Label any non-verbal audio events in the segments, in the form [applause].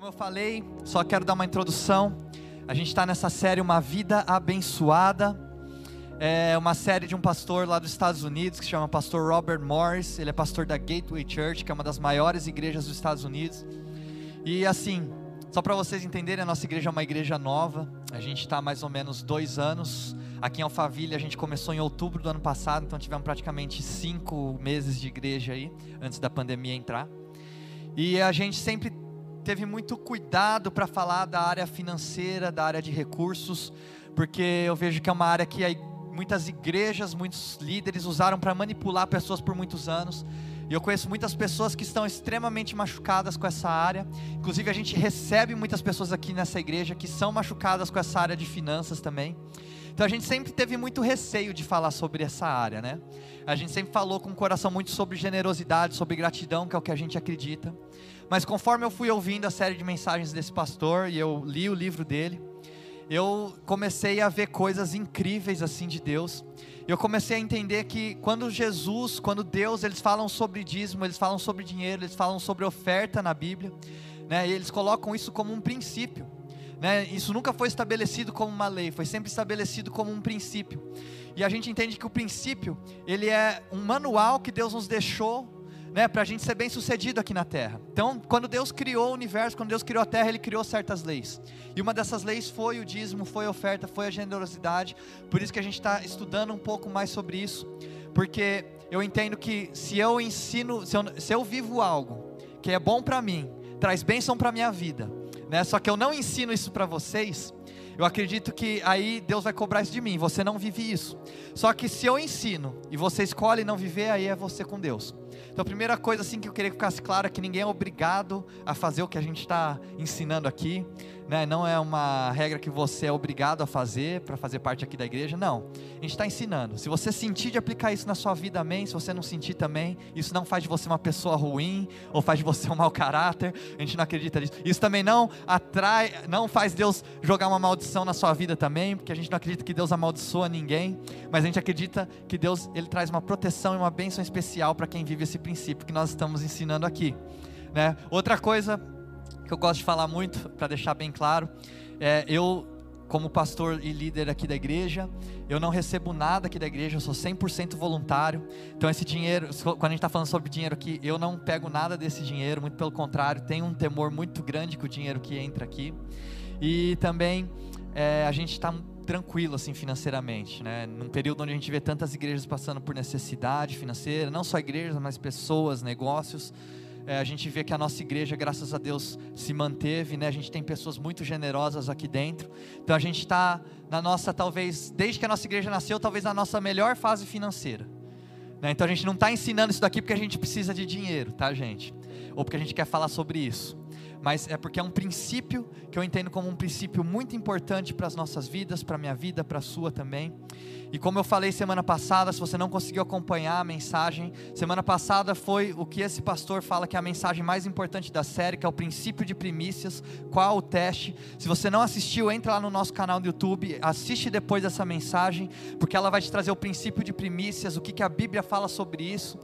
Como eu falei, só quero dar uma introdução. A gente está nessa série Uma Vida Abençoada. É uma série de um pastor lá dos Estados Unidos que se chama Pastor Robert Morris. Ele é pastor da Gateway Church, que é uma das maiores igrejas dos Estados Unidos. E assim, só para vocês entenderem, a nossa igreja é uma igreja nova. A gente está mais ou menos dois anos. Aqui em Alphaville a gente começou em outubro do ano passado, então tivemos praticamente cinco meses de igreja aí, antes da pandemia entrar. E a gente sempre teve muito cuidado para falar da área financeira, da área de recursos, porque eu vejo que é uma área que muitas igrejas, muitos líderes usaram para manipular pessoas por muitos anos. E eu conheço muitas pessoas que estão extremamente machucadas com essa área. Inclusive, a gente recebe muitas pessoas aqui nessa igreja que são machucadas com essa área de finanças também. Então a gente sempre teve muito receio de falar sobre essa área, né? A gente sempre falou com o coração muito sobre generosidade, sobre gratidão, que é o que a gente acredita. Mas conforme eu fui ouvindo a série de mensagens desse pastor e eu li o livro dele, eu comecei a ver coisas incríveis assim de Deus. Eu comecei a entender que quando Jesus, quando Deus, eles falam sobre dízimo, eles falam sobre dinheiro, eles falam sobre oferta na Bíblia, né? E eles colocam isso como um princípio. Né? Isso nunca foi estabelecido como uma lei, foi sempre estabelecido como um princípio. E a gente entende que o princípio, ele é um manual que Deus nos deixou né, para a gente ser bem sucedido aqui na terra. Então, quando Deus criou o universo, quando Deus criou a terra, Ele criou certas leis. E uma dessas leis foi o dízimo, foi a oferta, foi a generosidade. Por isso que a gente está estudando um pouco mais sobre isso, porque eu entendo que se eu ensino, se eu, se eu vivo algo que é bom para mim, traz bênção para minha vida, né? Só que eu não ensino isso para vocês. Eu acredito que aí Deus vai cobrar isso de mim. Você não vive isso. Só que se eu ensino e você escolhe não viver, aí é você com Deus. Então, a primeira coisa assim que eu queria que ficasse claro é que ninguém é obrigado a fazer o que a gente está ensinando aqui né? não é uma regra que você é obrigado a fazer para fazer parte aqui da igreja, não. A gente está ensinando. Se você sentir de aplicar isso na sua vida, amém. Se você não sentir também, isso não faz de você uma pessoa ruim ou faz de você um mau caráter. A gente não acredita nisso. Isso também não atrai, não faz Deus jogar uma maldição na sua vida também, porque a gente não acredita que Deus amaldiçoa ninguém, mas a gente acredita que Deus ele traz uma proteção e uma bênção especial para quem vive esse princípio que nós estamos ensinando aqui. Né? Outra coisa que eu gosto de falar muito, para deixar bem claro, é, eu, como pastor e líder aqui da igreja, eu não recebo nada aqui da igreja, eu sou 100% voluntário. Então, esse dinheiro, quando a gente está falando sobre dinheiro aqui, eu não pego nada desse dinheiro, muito pelo contrário, tenho um temor muito grande com o dinheiro que entra aqui. E também é, a gente está tranquilo assim financeiramente, né? Num período onde a gente vê tantas igrejas passando por necessidade financeira, não só igrejas, mas pessoas, negócios é, a gente vê que a nossa igreja, graças a Deus, se manteve, né? A gente tem pessoas muito generosas aqui dentro. Então a gente está na nossa, talvez, desde que a nossa igreja nasceu, talvez na nossa melhor fase financeira. Né? Então a gente não está ensinando isso daqui porque a gente precisa de dinheiro, tá, gente? Ou porque a gente quer falar sobre isso mas é porque é um princípio que eu entendo como um princípio muito importante para as nossas vidas, para a minha vida, para a sua também. E como eu falei semana passada, se você não conseguiu acompanhar a mensagem, semana passada foi o que esse pastor fala que é a mensagem mais importante da série, que é o princípio de primícias, qual o teste. Se você não assistiu, entra lá no nosso canal do YouTube, assiste depois dessa mensagem, porque ela vai te trazer o princípio de primícias, o que, que a Bíblia fala sobre isso.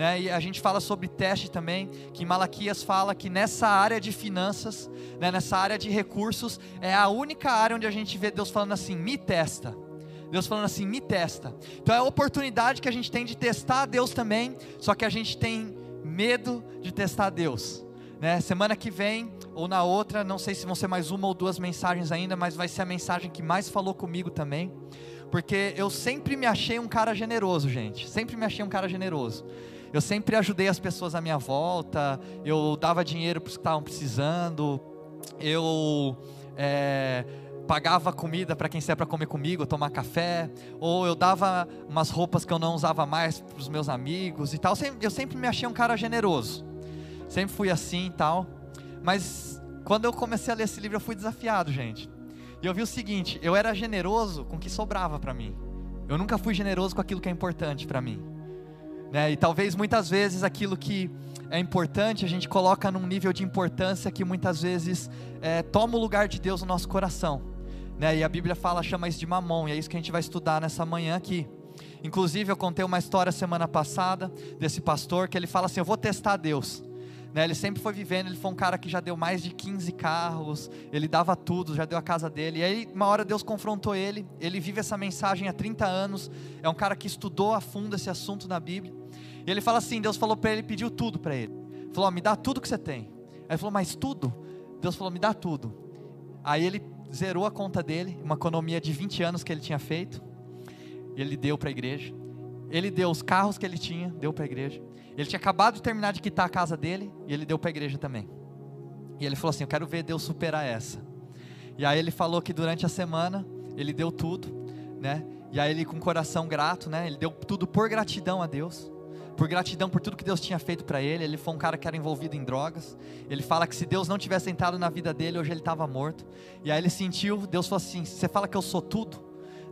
Né? E a gente fala sobre teste também, que Malaquias fala que nessa área de finanças, né, nessa área de recursos, é a única área onde a gente vê Deus falando assim: me testa Deus falando assim: me testa. Então é a oportunidade que a gente tem de testar Deus também, só que a gente tem medo de testar Deus. Né? Semana que vem ou na outra, não sei se vão ser mais uma ou duas mensagens ainda, mas vai ser a mensagem que mais falou comigo também, porque eu sempre me achei um cara generoso, gente. Sempre me achei um cara generoso. Eu sempre ajudei as pessoas à minha volta, eu dava dinheiro para os que estavam precisando, eu é, pagava comida para quem saia para comer comigo, tomar café, ou eu dava umas roupas que eu não usava mais para os meus amigos e tal. Eu sempre me achei um cara generoso, sempre fui assim e tal. Mas quando eu comecei a ler esse livro, eu fui desafiado, gente. E eu vi o seguinte: eu era generoso com o que sobrava para mim. Eu nunca fui generoso com aquilo que é importante para mim. Né? E talvez muitas vezes aquilo que é importante a gente coloca num nível de importância que muitas vezes é, toma o lugar de Deus no nosso coração. Né? E a Bíblia fala, chama isso de mamão, e é isso que a gente vai estudar nessa manhã aqui. Inclusive, eu contei uma história semana passada desse pastor que ele fala assim: Eu vou testar Deus. Né, ele sempre foi vivendo, ele foi um cara que já deu mais de 15 carros, ele dava tudo, já deu a casa dele. E aí, uma hora Deus confrontou ele, ele vive essa mensagem há 30 anos, é um cara que estudou a fundo esse assunto na Bíblia. E ele fala assim: Deus falou para ele, pediu tudo para ele. Falou: oh, Me dá tudo que você tem. Aí ele falou: Mas tudo? Deus falou: Me dá tudo. Aí ele zerou a conta dele, uma economia de 20 anos que ele tinha feito, ele deu para a igreja. Ele deu os carros que ele tinha, deu para a igreja. Ele tinha acabado de terminar de quitar a casa dele e ele deu para a igreja também. E ele falou assim: Eu quero ver Deus superar essa. E aí ele falou que durante a semana ele deu tudo, né? E aí ele com coração grato, né? Ele deu tudo por gratidão a Deus. Por gratidão por tudo que Deus tinha feito para ele. Ele foi um cara que era envolvido em drogas. Ele fala que se Deus não tivesse entrado na vida dele, hoje ele estava morto. E aí ele sentiu, Deus falou assim: Você fala que eu sou tudo?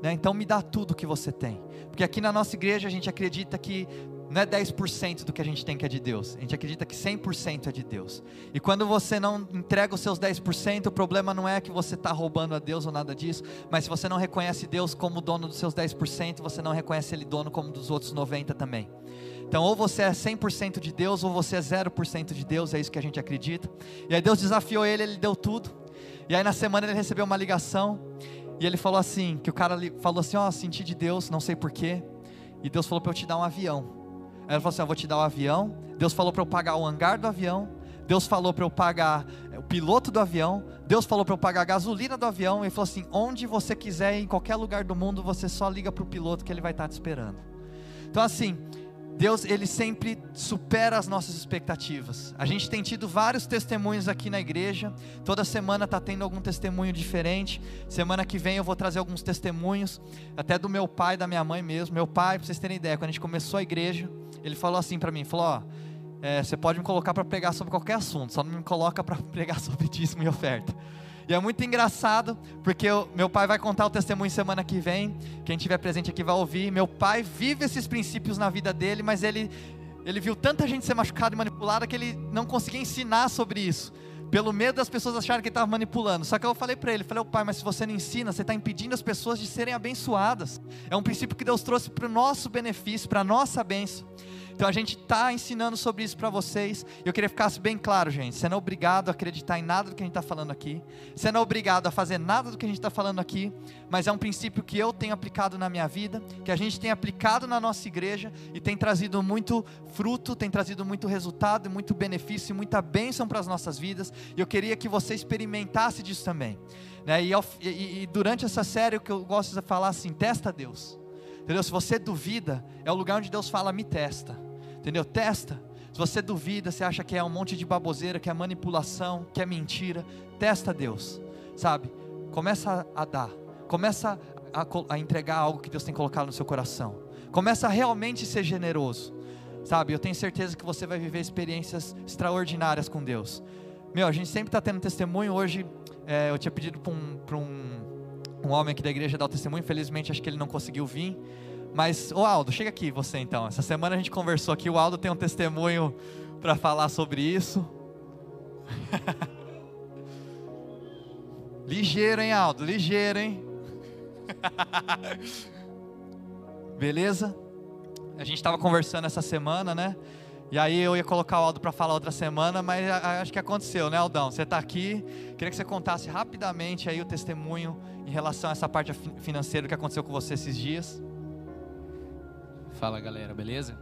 Né? Então me dá tudo que você tem. Porque aqui na nossa igreja a gente acredita que não é 10% do que a gente tem que é de Deus. A gente acredita que 100% é de Deus. E quando você não entrega os seus 10%, o problema não é que você está roubando a Deus ou nada disso, mas se você não reconhece Deus como dono dos seus 10%, você não reconhece Ele dono como dos outros 90% também. Então, ou você é 100% de Deus, ou você é 0% de Deus, é isso que a gente acredita. E aí Deus desafiou ele, ele deu tudo. E aí na semana ele recebeu uma ligação, e ele falou assim, que o cara falou assim, ó, oh, senti de Deus, não sei porquê. E Deus falou para eu te dar um avião. Aí ele falou assim: Eu vou te dar um avião. Deus falou para eu pagar o hangar do avião. Deus falou para eu pagar o piloto do avião. Deus falou para eu pagar a gasolina do avião. E falou assim: Onde você quiser, em qualquer lugar do mundo, você só liga para o piloto que ele vai estar tá te esperando. Então, assim, Deus ele sempre supera as nossas expectativas. A gente tem tido vários testemunhos aqui na igreja. Toda semana está tendo algum testemunho diferente. Semana que vem eu vou trazer alguns testemunhos, até do meu pai, da minha mãe mesmo. Meu pai, para vocês terem ideia, quando a gente começou a igreja, ele falou assim para mim, falou, ó, é, você pode me colocar para pregar sobre qualquer assunto, só não me coloca para [laughs] pregar sobre dízimo e oferta. E é muito engraçado, porque eu, meu pai vai contar o testemunho semana que vem. Quem tiver presente aqui vai ouvir. Meu pai vive esses princípios na vida dele, mas ele, ele viu tanta gente ser machucada e manipulada que ele não conseguia ensinar sobre isso. Pelo medo das pessoas acharem que ele estava manipulando. Só que eu falei para ele, falei, oh, pai, mas se você não ensina, você está impedindo as pessoas de serem abençoadas. É um princípio que Deus trouxe para o nosso benefício, para a nossa bênção. Então a gente está ensinando sobre isso para vocês. Eu queria que ficasse bem claro, gente. Você não é obrigado a acreditar em nada do que a gente está falando aqui. Você não é obrigado a fazer nada do que a gente está falando aqui. Mas é um princípio que eu tenho aplicado na minha vida, que a gente tem aplicado na nossa igreja e tem trazido muito fruto, tem trazido muito resultado, muito benefício, muita bênção para as nossas vidas. E eu queria que você experimentasse disso também. Né? E, e, e durante essa série, o que eu gosto de falar assim: testa Deus. Entendeu? Se você duvida, é o lugar onde Deus fala: me testa. Entendeu? Testa. Se você duvida, você acha que é um monte de baboseira, que é manipulação, que é mentira, testa Deus. Sabe? Começa a dar. Começa a, a entregar algo que Deus tem colocado no seu coração. Começa a realmente ser generoso. Sabe? Eu tenho certeza que você vai viver experiências extraordinárias com Deus. Meu, a gente sempre está tendo testemunho. Hoje é, eu tinha pedido para um, um, um homem aqui da igreja dar o testemunho. Infelizmente, acho que ele não conseguiu vir. Mas, o Aldo, chega aqui você então. Essa semana a gente conversou aqui, o Aldo tem um testemunho para falar sobre isso. [laughs] ligeiro, hein, Aldo? Ligeiro, hein? [laughs] Beleza? A gente estava conversando essa semana, né? E aí eu ia colocar o Aldo para falar outra semana, mas acho que aconteceu, né, Aldão? Você está aqui. Queria que você contasse rapidamente aí o testemunho em relação a essa parte financeira que aconteceu com você esses dias. Fala galera, beleza?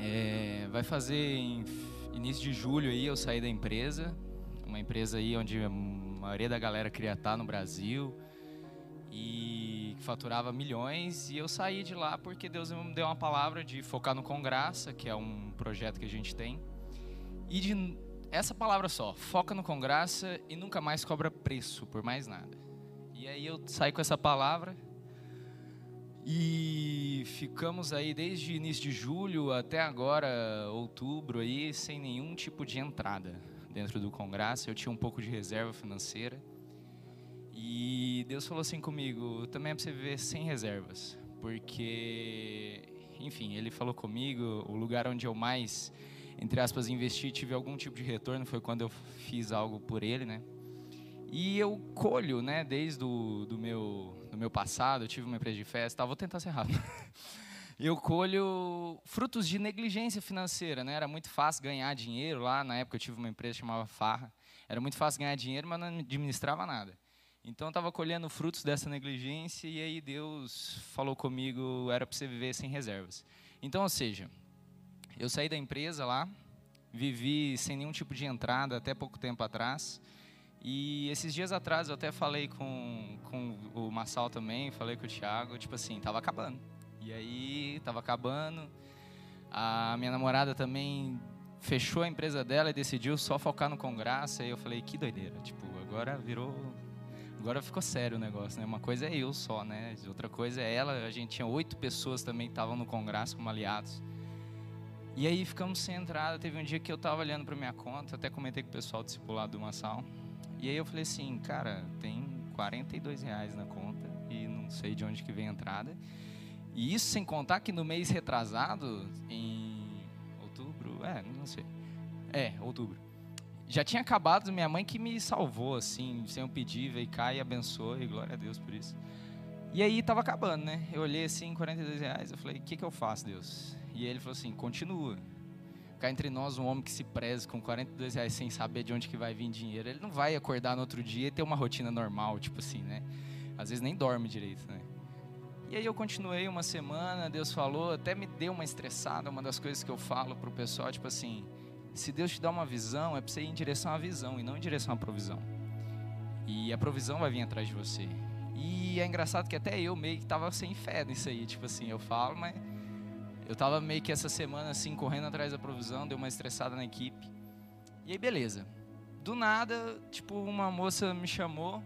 É, vai fazer em início de julho aí eu saí da empresa, uma empresa aí onde a maioria da galera queria estar no Brasil e faturava milhões e eu saí de lá porque Deus me deu uma palavra de focar no Congraça, que é um projeto que a gente tem, e de essa palavra só, foca no Congraça e nunca mais cobra preço por mais nada. E aí eu saí com essa palavra e ficamos aí desde início de julho até agora, outubro, aí, sem nenhum tipo de entrada dentro do Congresso. Eu tinha um pouco de reserva financeira. E Deus falou assim comigo: também é para você viver sem reservas. Porque, enfim, Ele falou comigo: o lugar onde eu mais, entre aspas, investi, tive algum tipo de retorno foi quando eu fiz algo por Ele, né? E eu colho, né, desde o do meu, do meu passado, eu tive uma empresa de festa, tá, vou tentar ser rápido. [laughs] eu colho frutos de negligência financeira, né? Era muito fácil ganhar dinheiro lá, na época eu tive uma empresa que chamava Farra. Era muito fácil ganhar dinheiro, mas não administrava nada. Então eu estava colhendo frutos dessa negligência e aí Deus falou comigo, era para você viver sem reservas. Então, ou seja, eu saí da empresa lá, vivi sem nenhum tipo de entrada até pouco tempo atrás. E esses dias atrás eu até falei com, Massal também, falei com o Thiago, tipo assim, tava acabando. E aí, tava acabando. A minha namorada também fechou a empresa dela e decidiu só focar no Congraça. E eu falei, que doideira. Tipo, agora virou. Agora ficou sério o negócio, né? Uma coisa é eu só, né? Outra coisa é ela. A gente tinha oito pessoas também que estavam no Congraça como aliados. E aí ficamos sem entrada. Teve um dia que eu tava olhando para minha conta, até comentei com o pessoal discipulado do Massal. E aí eu falei assim, cara, tem 42 reais na conta e não sei de onde que vem a entrada. E isso sem contar que no mês retrasado, em outubro, é, não sei. É, outubro. Já tinha acabado, minha mãe que me salvou, assim, sem eu pedir, veio cá e abençoou, e glória a Deus por isso. E aí tava acabando, né? Eu olhei assim, 42 reais, eu falei, o que, que eu faço, Deus? E ele falou assim, continua. Cá entre nós, um homem que se preze com 42 reais sem saber de onde que vai vir dinheiro, ele não vai acordar no outro dia e ter uma rotina normal, tipo assim, né? Às vezes nem dorme direito, né? E aí eu continuei uma semana, Deus falou, até me deu uma estressada, uma das coisas que eu falo para o pessoal, tipo assim, se Deus te dá uma visão, é para você ir em direção à visão e não em direção à provisão. E a provisão vai vir atrás de você. E é engraçado que até eu meio que tava sem fé nisso aí, tipo assim, eu falo, mas eu tava meio que essa semana assim correndo atrás da provisão, deu uma estressada na equipe. E aí beleza. Do nada, tipo, uma moça me chamou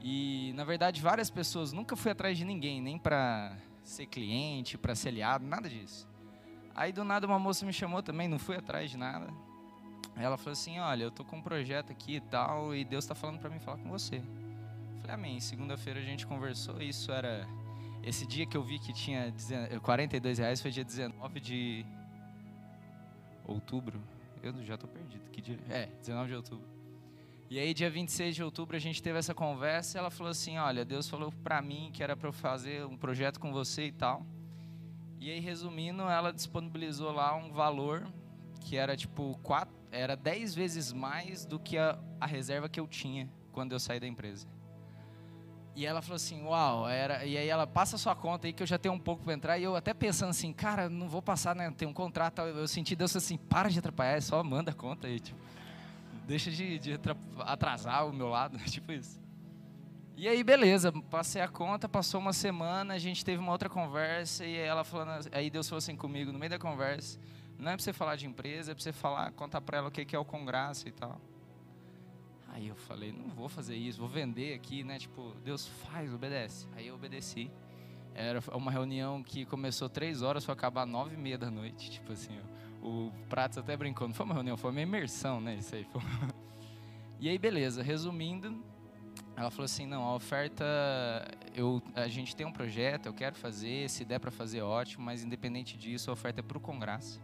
e na verdade, várias pessoas nunca fui atrás de ninguém, nem para ser cliente, para ser aliado, nada disso. Aí do nada uma moça me chamou também, não fui atrás de nada. Ela falou assim: "Olha, eu tô com um projeto aqui e tal, e Deus está falando para mim falar com você". Eu falei: "Amém". Segunda-feira a gente conversou, isso era esse dia que eu vi que tinha 42 reais foi dia 19 de outubro. Eu já estou perdido. Que dia? É, 19 de outubro. E aí, dia 26 de outubro, a gente teve essa conversa e ela falou assim: Olha, Deus falou para mim que era para eu fazer um projeto com você e tal. E aí, resumindo, ela disponibilizou lá um valor que era tipo quatro, era 10 vezes mais do que a, a reserva que eu tinha quando eu saí da empresa. E ela falou assim, uau, era, e aí ela passa sua conta aí que eu já tenho um pouco para entrar, e eu até pensando assim, cara, não vou passar, né, tem um contrato, eu senti Deus assim, para de atrapalhar, só manda a conta aí, tipo deixa de, de atrasar o meu lado, [laughs] tipo isso. E aí, beleza, passei a conta, passou uma semana, a gente teve uma outra conversa, e ela falando, aí Deus falou assim comigo, no meio da conversa, não é para você falar de empresa, é para você falar, contar para ela o que é o congresso e tal. Aí eu falei, não vou fazer isso, vou vender aqui, né? Tipo, Deus faz, obedece. Aí eu obedeci. Era uma reunião que começou três horas, foi acabar nove e meia da noite, tipo assim. O Pratos até brincou, não foi uma reunião, foi uma imersão, né? Isso aí. Foi... [laughs] E aí, beleza, resumindo, ela falou assim: não, a oferta, eu, a gente tem um projeto, eu quero fazer, se der para fazer, ótimo, mas independente disso, a oferta é para o Congresso.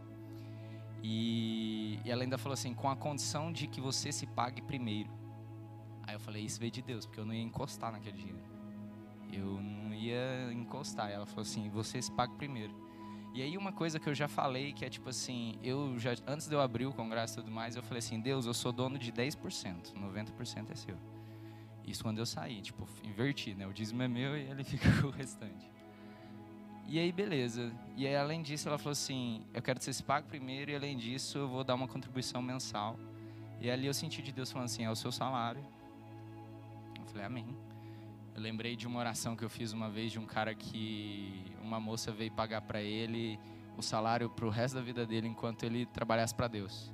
E, e ela ainda falou assim: com a condição de que você se pague primeiro. Aí eu falei: isso veio de Deus, porque eu não ia encostar naquele dinheiro. Eu não ia encostar. Ela falou assim: você se pague primeiro. E aí uma coisa que eu já falei, que é tipo assim, eu já antes de eu abrir o congresso e tudo mais, eu falei assim, Deus, eu sou dono de 10%, 90% é seu. Isso quando eu saí, tipo, inverti, né? O dízimo é meu e ele [laughs] fica com o restante. E aí, beleza. E aí, além disso, ela falou assim: Eu quero que você se pague primeiro, e além disso, eu vou dar uma contribuição mensal. E ali eu senti de Deus falando assim: É o seu salário. Eu falei: Amém. Eu lembrei de uma oração que eu fiz uma vez de um cara que uma moça veio pagar para ele o salário para o resto da vida dele enquanto ele trabalhasse para Deus.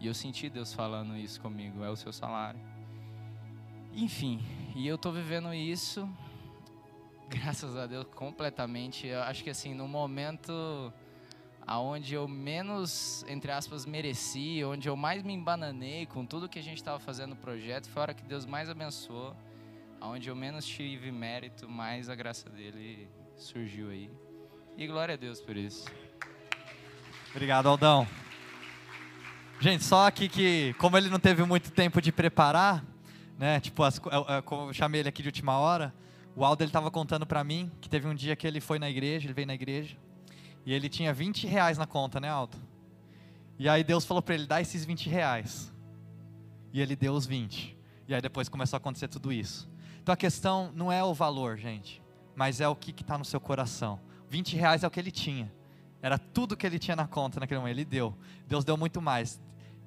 E eu senti Deus falando isso comigo, é o seu salário. Enfim, e eu estou vivendo isso, graças a Deus, completamente. Eu acho que assim, no momento aonde eu menos, entre aspas, mereci, onde eu mais me embananei com tudo que a gente estava fazendo no projeto, foi a hora que Deus mais abençoou Onde eu menos tive mérito, mais a graça dele surgiu aí. E glória a Deus por isso. Obrigado, Aldão. Gente, só aqui que, como ele não teve muito tempo de preparar, né? Tipo, as, eu, eu, eu chamei ele aqui de última hora. O Aldo ele estava contando para mim que teve um dia que ele foi na igreja, ele veio na igreja. E ele tinha 20 reais na conta, né, Aldo? E aí Deus falou para ele: dá esses 20 reais. E ele deu os 20. E aí depois começou a acontecer tudo isso. Então a questão não é o valor, gente, mas é o que está no seu coração. 20 reais é o que ele tinha. Era tudo que ele tinha na conta naquele momento. Ele deu. Deus deu muito mais.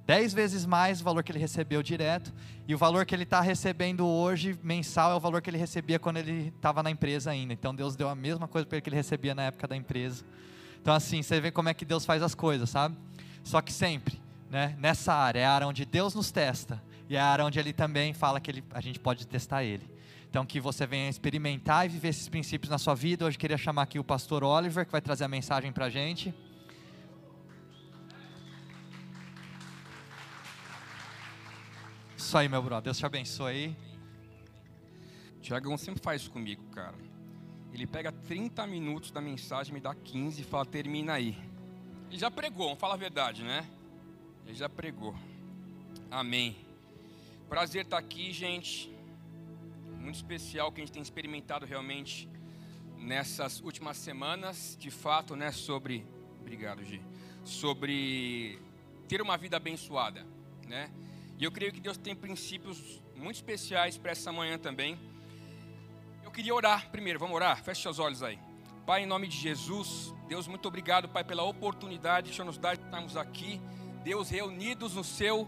Dez vezes mais o valor que ele recebeu direto. E o valor que ele está recebendo hoje, mensal, é o valor que ele recebia quando ele estava na empresa ainda. Então Deus deu a mesma coisa para ele que ele recebia na época da empresa. Então, assim, você vê como é que Deus faz as coisas, sabe? Só que sempre, né, nessa área, é a área onde Deus nos testa. E é a área onde Ele também fala que ele, a gente pode testar Ele. Então, que você venha experimentar e viver esses princípios na sua vida. Hoje, queria chamar aqui o pastor Oliver, que vai trazer a mensagem para a gente. Isso aí, meu brother. Deus te abençoe aí. Tiagão sempre faz isso comigo, cara. Ele pega 30 minutos da mensagem, me dá 15 e fala, termina aí. Ele já pregou, vamos falar a verdade, né? Ele já pregou. Amém. Prazer estar aqui, gente muito especial que a gente tem experimentado realmente nessas últimas semanas, de fato, né, sobre, obrigado, Gi, sobre ter uma vida abençoada, né? E eu creio que Deus tem princípios muito especiais para essa manhã também. Eu queria orar primeiro, vamos orar? Feche seus olhos aí. Pai, em nome de Jesus, Deus, muito obrigado, Pai, pela oportunidade que o Senhor nos dá de estarmos aqui, Deus, reunidos no Seu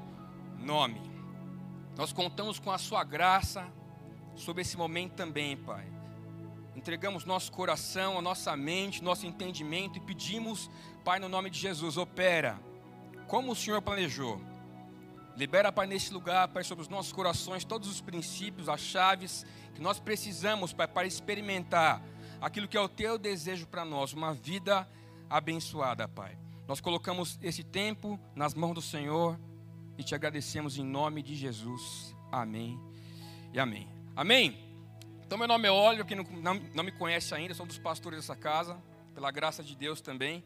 nome. Nós contamos com a Sua graça, sobre esse momento também, Pai. Entregamos nosso coração, a nossa mente, nosso entendimento e pedimos, Pai, no nome de Jesus, opera como o Senhor planejou. Libera, Pai, nesse lugar, Pai, sobre os nossos corações todos os princípios, as chaves que nós precisamos, Pai, para experimentar aquilo que é o Teu desejo para nós, uma vida abençoada, Pai. Nós colocamos esse tempo nas mãos do Senhor e te agradecemos em nome de Jesus. Amém e amém. Amém? Então, meu nome é Óleo, quem não, não, não, me conhece ainda, sou um dos pastores dessa casa, pela graça de Deus também.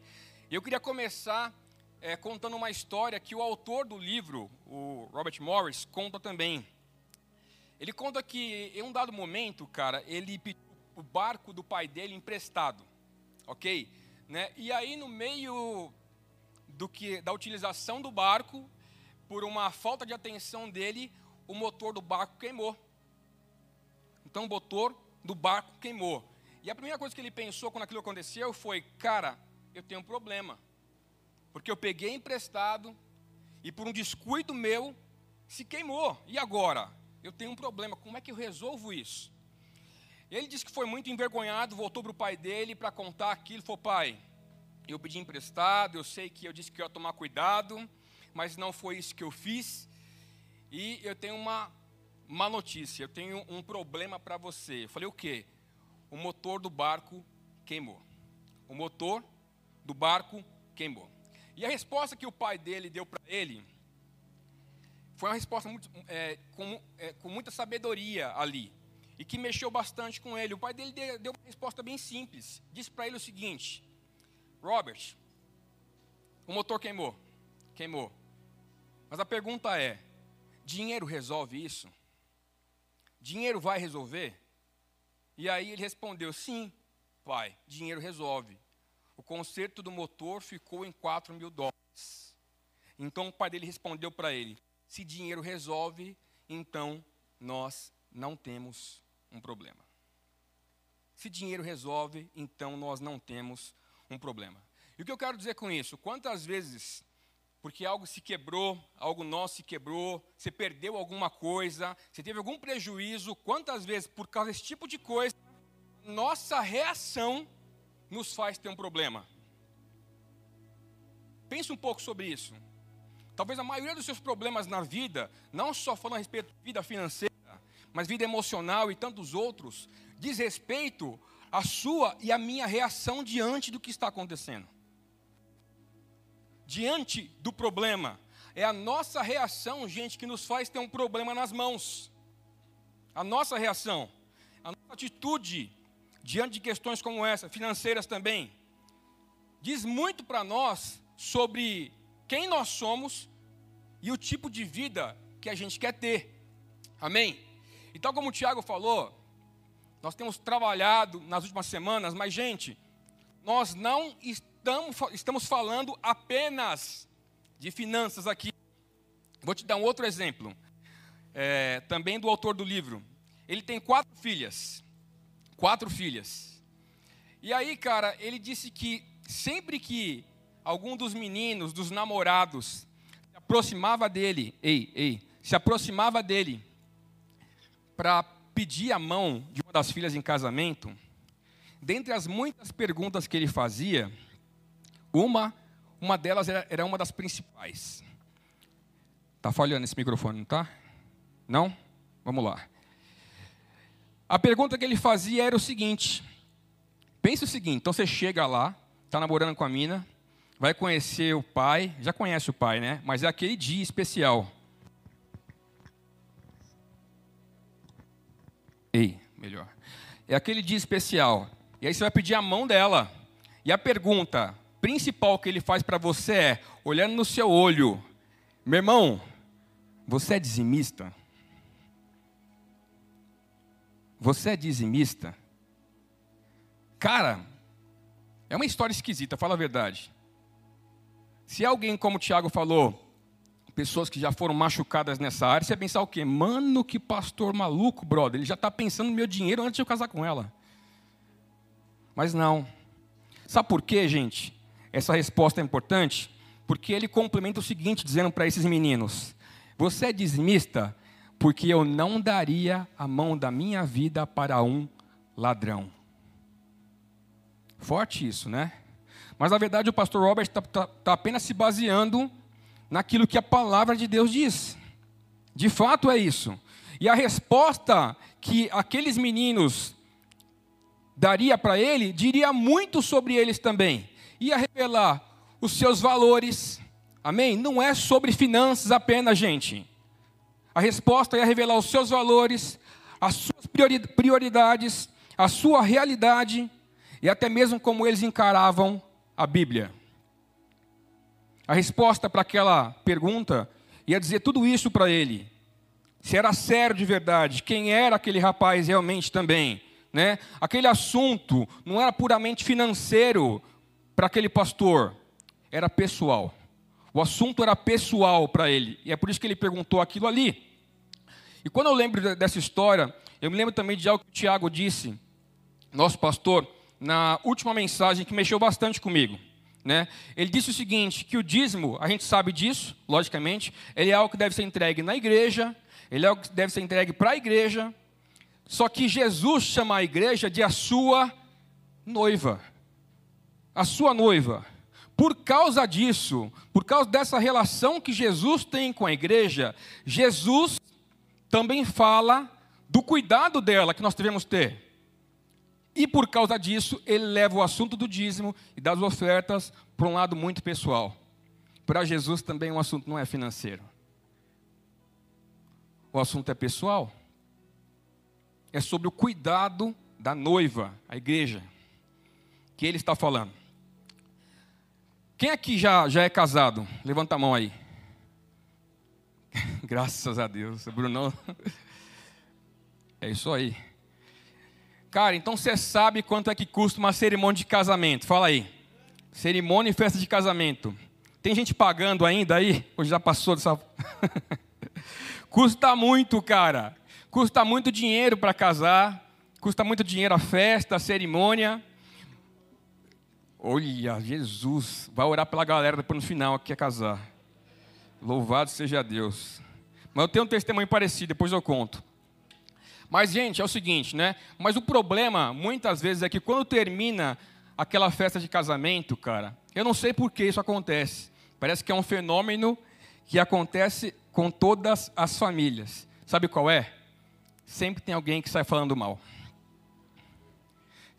E eu queria começar é, contando uma história que o autor do livro, o Robert Morris, conta também. Ele conta que em um dado momento, cara, ele pediu o barco do pai dele emprestado, ok? Né? E aí, no meio do que, da utilização do barco, por uma falta de atenção dele, o motor do barco queimou. Então o motor do barco queimou. E a primeira coisa que ele pensou quando aquilo aconteceu foi: cara, eu tenho um problema. Porque eu peguei emprestado e por um descuido meu se queimou. E agora? Eu tenho um problema. Como é que eu resolvo isso? Ele disse que foi muito envergonhado, voltou para o pai dele para contar aquilo. Falou: pai, eu pedi emprestado, eu sei que eu disse que ia tomar cuidado, mas não foi isso que eu fiz. E eu tenho uma má notícia, eu tenho um problema para você. Eu falei, o quê? O motor do barco queimou. O motor do barco queimou. E a resposta que o pai dele deu para ele foi uma resposta muito, é, com, é, com, muita sabedoria ali. E que mexeu bastante com ele. O pai dele deu, uma resposta bem simples. Disse para ele o seguinte: Robert, o motor queimou. Queimou. Mas a pergunta é: dinheiro resolve isso? Dinheiro vai resolver? E aí ele respondeu: Sim, pai, dinheiro resolve. O conserto do motor ficou em 4 mil dólares. Então o pai dele respondeu para ele: Se dinheiro resolve, então nós não temos um problema. Se dinheiro resolve, então nós não temos um problema. E o que eu quero dizer com isso? Quantas vezes porque algo se quebrou, algo nosso se quebrou, você perdeu alguma coisa, você teve algum prejuízo, quantas vezes por causa desse tipo de coisa, nossa reação nos faz ter um problema. Pense um pouco sobre isso. Talvez a maioria dos seus problemas na vida, não só falando a respeito de vida financeira, mas vida emocional e tantos outros, diz respeito à sua e à minha reação diante do que está acontecendo diante do problema. É a nossa reação, gente, que nos faz ter um problema nas mãos. A nossa reação, a nossa atitude diante de questões como essa, financeiras também, diz muito para nós sobre quem nós somos e o tipo de vida que a gente quer ter. Amém? E tal como o Tiago falou, nós temos trabalhado nas últimas semanas, mas, gente, nós não estamos, estamos falando apenas de finanças aqui. Vou te dar um outro exemplo, é, também do autor do livro. Ele tem quatro filhas. Quatro filhas. E aí, cara, ele disse que sempre que algum dos meninos, dos namorados, se aproximava dele, ei, ei, se aproximava dele para pedir a mão de uma das filhas em casamento, dentre as muitas perguntas que ele fazia, uma, uma delas era, era uma das principais. Tá falhando esse microfone, não tá? Não? Vamos lá. A pergunta que ele fazia era o seguinte: pense o seguinte, então você chega lá, está namorando com a mina, vai conhecer o pai, já conhece o pai, né? Mas é aquele dia especial. Ei, melhor. É aquele dia especial. E aí você vai pedir a mão dela. E a pergunta principal que ele faz para você é, olhando no seu olho, meu irmão, você é dizimista? Você é dizimista? Cara, é uma história esquisita, fala a verdade. Se alguém, como o Tiago falou, pessoas que já foram machucadas nessa área, você vai pensar o quê? Mano, que pastor maluco, brother. Ele já está pensando no meu dinheiro antes de eu casar com ela. Mas não. Sabe por quê, gente? Essa resposta é importante? Porque ele complementa o seguinte, dizendo para esses meninos: Você é dizimista porque eu não daria a mão da minha vida para um ladrão. Forte isso, né? Mas na verdade o pastor Robert está tá, tá apenas se baseando naquilo que a palavra de Deus diz. De fato é isso. E a resposta que aqueles meninos daria para ele, diria muito sobre eles também. Ia revelar os seus valores. Amém? Não é sobre finanças apenas, gente. A resposta ia revelar os seus valores, as suas prioridades, a sua realidade e até mesmo como eles encaravam a Bíblia. A resposta para aquela pergunta ia dizer tudo isso para ele. Se era sério de verdade, quem era aquele rapaz realmente também, né? Aquele assunto não era puramente financeiro para aquele pastor, era pessoal. O assunto era pessoal para ele, e é por isso que ele perguntou aquilo ali. E quando eu lembro dessa história, eu me lembro também de algo que o Tiago disse, nosso pastor, na última mensagem que mexeu bastante comigo. Né? Ele disse o seguinte: que o dízimo, a gente sabe disso, logicamente, ele é algo que deve ser entregue na igreja, ele é algo que deve ser entregue para a igreja, só que Jesus chama a igreja de a sua noiva. A sua noiva. Por causa disso, por causa dessa relação que Jesus tem com a igreja, Jesus também fala do cuidado dela que nós devemos ter. E por causa disso, ele leva o assunto do dízimo e das ofertas para um lado muito pessoal. Para Jesus também o assunto não é financeiro. O assunto é pessoal. É sobre o cuidado da noiva, a igreja, que ele está falando. Quem aqui já, já é casado? Levanta a mão aí. [laughs] Graças a Deus, Bruno. É isso aí. Cara, então você sabe quanto é que custa uma cerimônia de casamento? Fala aí. Cerimônia e festa de casamento. Tem gente pagando ainda aí? Ou já passou dessa. [laughs] custa muito, cara. Custa muito dinheiro para casar. Custa muito dinheiro a festa, a cerimônia. Olha, Jesus. Vai orar pela galera depois no final que quer casar. Louvado seja Deus. Mas eu tenho um testemunho parecido, depois eu conto. Mas, gente, é o seguinte, né? Mas o problema, muitas vezes, é que quando termina aquela festa de casamento, cara, eu não sei por que isso acontece. Parece que é um fenômeno que acontece com todas as famílias. Sabe qual é? Sempre tem alguém que sai falando mal.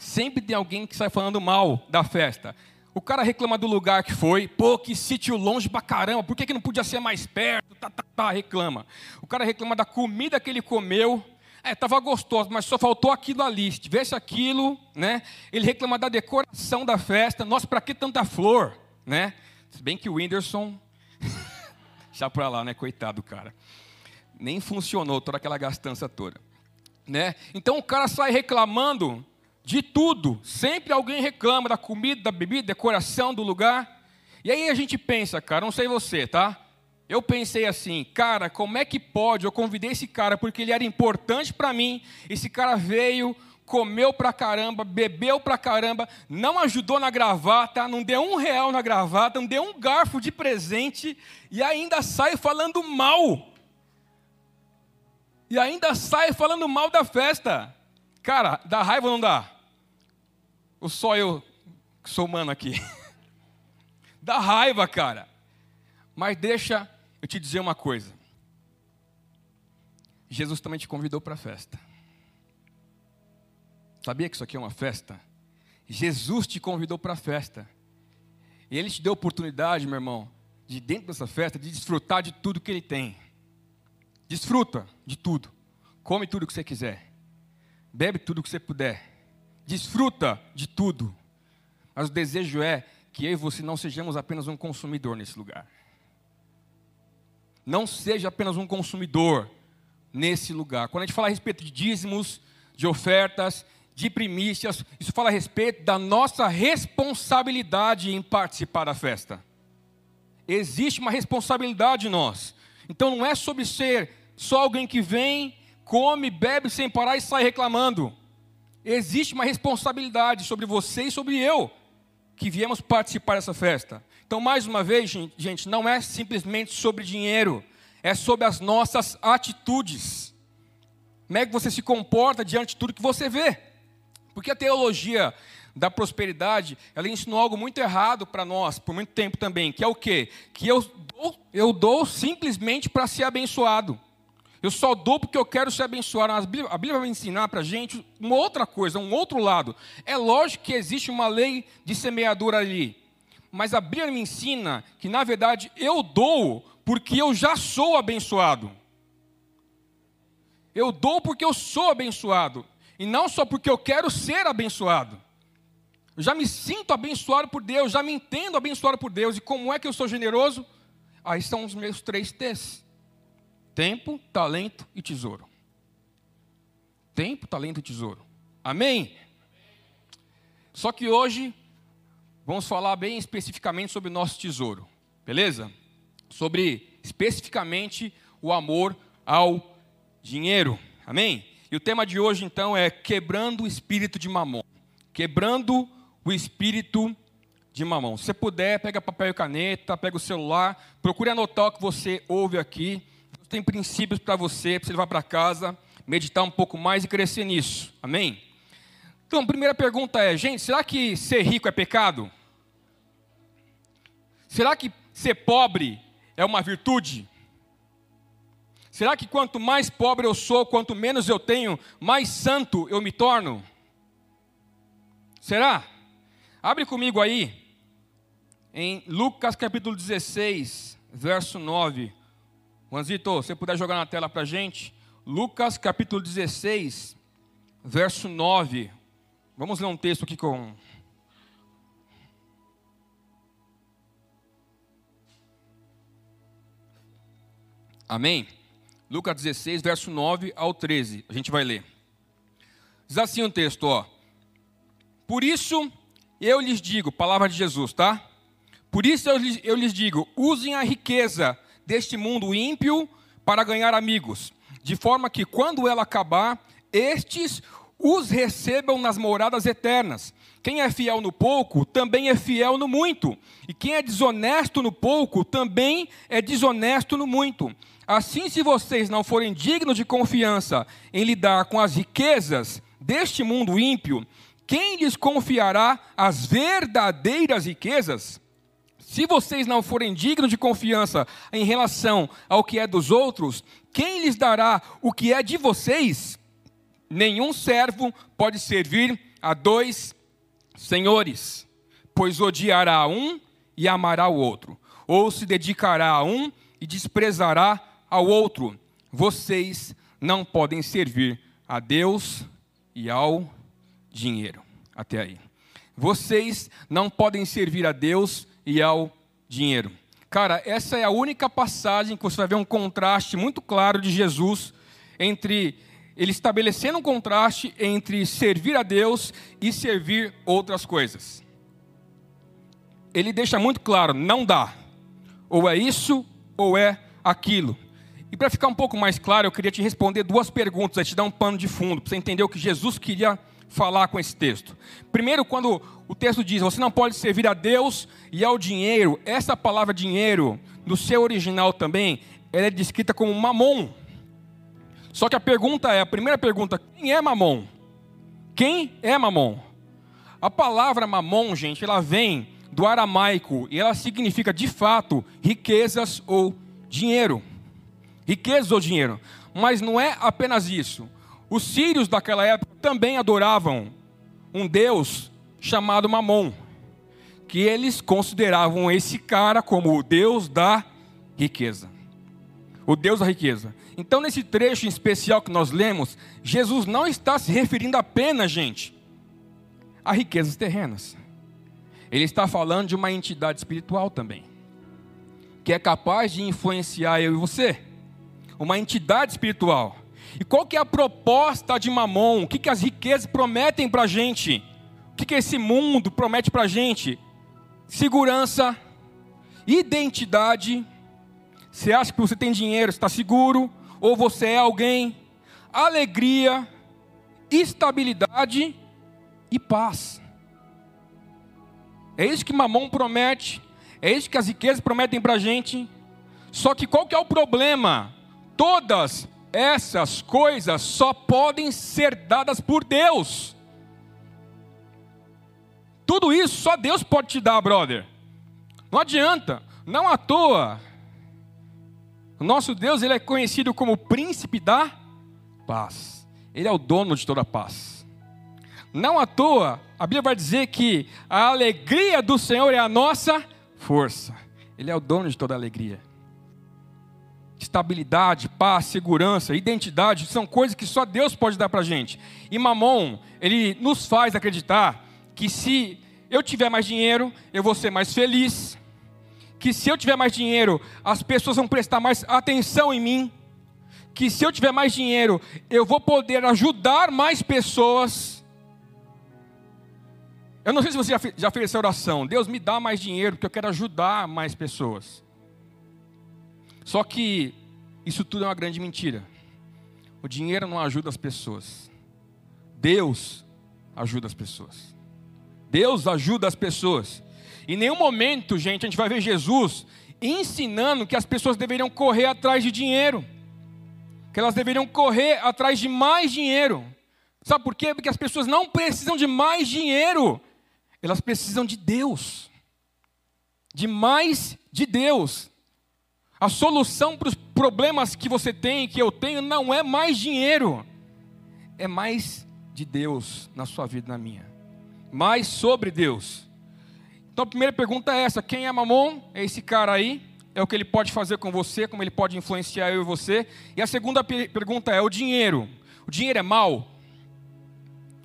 Sempre tem alguém que sai falando mal da festa. O cara reclama do lugar que foi, pô, que sítio longe pra caramba, por que, que não podia ser mais perto? Tá, tá, tá, reclama. O cara reclama da comida que ele comeu, é, estava gostoso, mas só faltou aquilo ali. Se tivesse aquilo, né? Ele reclama da decoração da festa. Nossa, para que tanta flor, né? Se bem que o Whindersson, [laughs] já para lá, né? Coitado, cara. Nem funcionou toda aquela gastança toda, né? Então o cara sai reclamando De tudo. Sempre alguém reclama da comida, da bebida, decoração do lugar. E aí a gente pensa, cara, não sei você, tá? Eu pensei assim, cara, como é que pode? Eu convidei esse cara porque ele era importante para mim. Esse cara veio, comeu pra caramba, bebeu pra caramba, não ajudou na gravata, não deu um real na gravata, não deu um garfo de presente e ainda sai falando mal. E ainda sai falando mal da festa. Cara, dá raiva ou não dá? Ou só eu que sou humano aqui? [laughs] dá raiva, cara. Mas deixa eu te dizer uma coisa. Jesus também te convidou para a festa. Sabia que isso aqui é uma festa? Jesus te convidou para a festa. E Ele te deu a oportunidade, meu irmão, de dentro dessa festa, de desfrutar de tudo que Ele tem. Desfruta de tudo. Come tudo que você quiser. Bebe tudo que você puder. Desfruta de tudo. Mas o desejo é que eu e você não sejamos apenas um consumidor nesse lugar. Não seja apenas um consumidor nesse lugar. Quando a gente fala a respeito de dízimos, de ofertas, de primícias, isso fala a respeito da nossa responsabilidade em participar da festa. Existe uma responsabilidade em nós. Então não é sobre ser só alguém que vem, come, bebe sem parar e sai reclamando. Existe uma responsabilidade sobre você e sobre eu que viemos participar dessa festa. Então, mais uma vez, gente, não é simplesmente sobre dinheiro, é sobre as nossas atitudes. Como é que você se comporta diante de tudo que você vê? Porque a teologia da prosperidade, ela ensinou algo muito errado para nós por muito tempo também, que é o quê? Que eu dou, eu dou simplesmente para ser abençoado. Eu só dou porque eu quero ser abençoado. A Bíblia, a Bíblia vai ensinar para a gente uma outra coisa, um outro lado. É lógico que existe uma lei de semeadura ali. Mas a Bíblia me ensina que, na verdade, eu dou porque eu já sou abençoado. Eu dou porque eu sou abençoado. E não só porque eu quero ser abençoado. Eu já me sinto abençoado por Deus, já me entendo abençoado por Deus. E como é que eu sou generoso? Aí são os meus três T's: tempo, talento e tesouro. Tempo, talento e tesouro. Amém? Só que hoje vamos falar bem especificamente sobre o nosso tesouro, beleza? Sobre especificamente o amor ao dinheiro. Amém? E o tema de hoje, então, é quebrando o espírito de mamon. Quebrando o espírito de mamão. Se puder, pega papel e caneta, pega o celular, procure anotar o que você ouve aqui. Tem princípios para você, para você levar para casa, meditar um pouco mais e crescer nisso. Amém? Então, a primeira pergunta é, gente, será que ser rico é pecado? Será que ser pobre é uma virtude? Será que quanto mais pobre eu sou, quanto menos eu tenho, mais santo eu me torno? Será? Abre comigo aí, em Lucas capítulo 16, verso 9. Juanzito, você puder jogar na tela para gente. Lucas capítulo 16, verso 9. Vamos ler um texto aqui com. Amém? Lucas 16, verso 9 ao 13. A gente vai ler. Diz assim o um texto, ó. Por isso eu lhes digo, palavra de Jesus, tá? Por isso eu lhes, eu lhes digo, usem a riqueza deste mundo ímpio para ganhar amigos, de forma que quando ela acabar, estes os recebam nas moradas eternas. Quem é fiel no pouco, também é fiel no muito. E quem é desonesto no pouco, também é desonesto no muito. Assim, se vocês não forem dignos de confiança em lidar com as riquezas deste mundo ímpio, quem lhes confiará as verdadeiras riquezas? Se vocês não forem dignos de confiança em relação ao que é dos outros, quem lhes dará o que é de vocês? Nenhum servo pode servir a dois senhores, pois odiará um e amará o outro, ou se dedicará a um e desprezará ao outro. Vocês não podem servir a Deus e ao dinheiro. Até aí. Vocês não podem servir a Deus e ao dinheiro. Cara, essa é a única passagem que você vai ver um contraste muito claro de Jesus entre ele estabelecendo um contraste entre servir a Deus e servir outras coisas. Ele deixa muito claro: não dá. Ou é isso, ou é aquilo. E para ficar um pouco mais claro, eu queria te responder duas perguntas, te dar um pano de fundo, para você entender o que Jesus queria falar com esse texto. Primeiro, quando o texto diz: você não pode servir a Deus e ao dinheiro, essa palavra dinheiro, no seu original também, ela é descrita como mamon. Só que a pergunta é: a primeira pergunta, quem é mamon? Quem é mamon? A palavra mamon, gente, ela vem do aramaico e ela significa de fato riquezas ou dinheiro. Riquezas ou dinheiro. Mas não é apenas isso. Os sírios daquela época também adoravam um deus chamado Mamon, que eles consideravam esse cara como o deus da riqueza. O deus da riqueza. Então, nesse trecho em especial que nós lemos, Jesus não está se referindo apenas, gente, a riquezas terrenas. Ele está falando de uma entidade espiritual também, que é capaz de influenciar eu e você. Uma entidade espiritual e qual que é a proposta de Mamon? O que, que as riquezas prometem para a gente? O que, que esse mundo promete para a gente? Segurança, identidade. Você acha que você tem dinheiro, está seguro? Ou você é alguém? Alegria, estabilidade e paz. É isso que Mamon promete. É isso que as riquezas prometem para a gente. Só que qual que é o problema? Todas essas coisas só podem ser dadas por Deus. Tudo isso só Deus pode te dar, brother. Não adianta, não à toa. O nosso Deus, ele é conhecido como príncipe da paz. Ele é o dono de toda a paz. Não à toa, a Bíblia vai dizer que a alegria do Senhor é a nossa força. Ele é o dono de toda a alegria estabilidade, paz, segurança, identidade, são coisas que só Deus pode dar para a gente. E Mamon, ele nos faz acreditar que se eu tiver mais dinheiro, eu vou ser mais feliz. Que se eu tiver mais dinheiro, as pessoas vão prestar mais atenção em mim. Que se eu tiver mais dinheiro, eu vou poder ajudar mais pessoas. Eu não sei se você já fez essa oração. Deus me dá mais dinheiro porque eu quero ajudar mais pessoas. Só que isso tudo é uma grande mentira. O dinheiro não ajuda as pessoas. Deus ajuda as pessoas. Deus ajuda as pessoas. Em nenhum momento, gente, a gente vai ver Jesus ensinando que as pessoas deveriam correr atrás de dinheiro. Que elas deveriam correr atrás de mais dinheiro. Sabe por quê? Porque as pessoas não precisam de mais dinheiro. Elas precisam de Deus. De mais de Deus. A solução para os problemas que você tem, que eu tenho, não é mais dinheiro, é mais de Deus na sua vida na minha, mais sobre Deus. Então a primeira pergunta é essa: quem é Mamon? É esse cara aí, é o que ele pode fazer com você, como ele pode influenciar eu e você. E a segunda pergunta é: o dinheiro. O dinheiro é mal?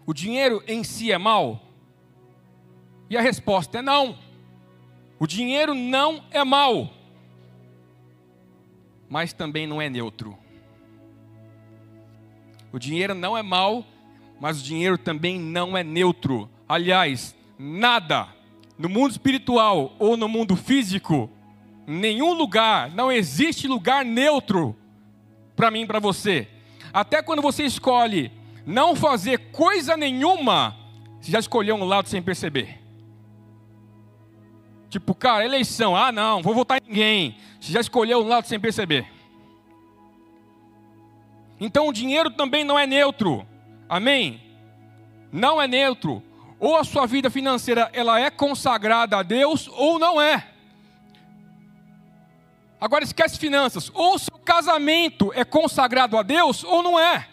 O dinheiro em si é mal? E a resposta é não. O dinheiro não é mal mas também não é neutro. O dinheiro não é mal, mas o dinheiro também não é neutro. Aliás, nada no mundo espiritual ou no mundo físico, nenhum lugar, não existe lugar neutro para mim e para você. Até quando você escolhe não fazer coisa nenhuma, você já escolheu um lado sem perceber. Tipo, cara, eleição, ah não, vou votar em ninguém. Você já escolheu um lado sem perceber. Então o dinheiro também não é neutro. Amém? Não é neutro. Ou a sua vida financeira ela é consagrada a Deus ou não é. Agora esquece finanças. Ou seu casamento é consagrado a Deus ou não é.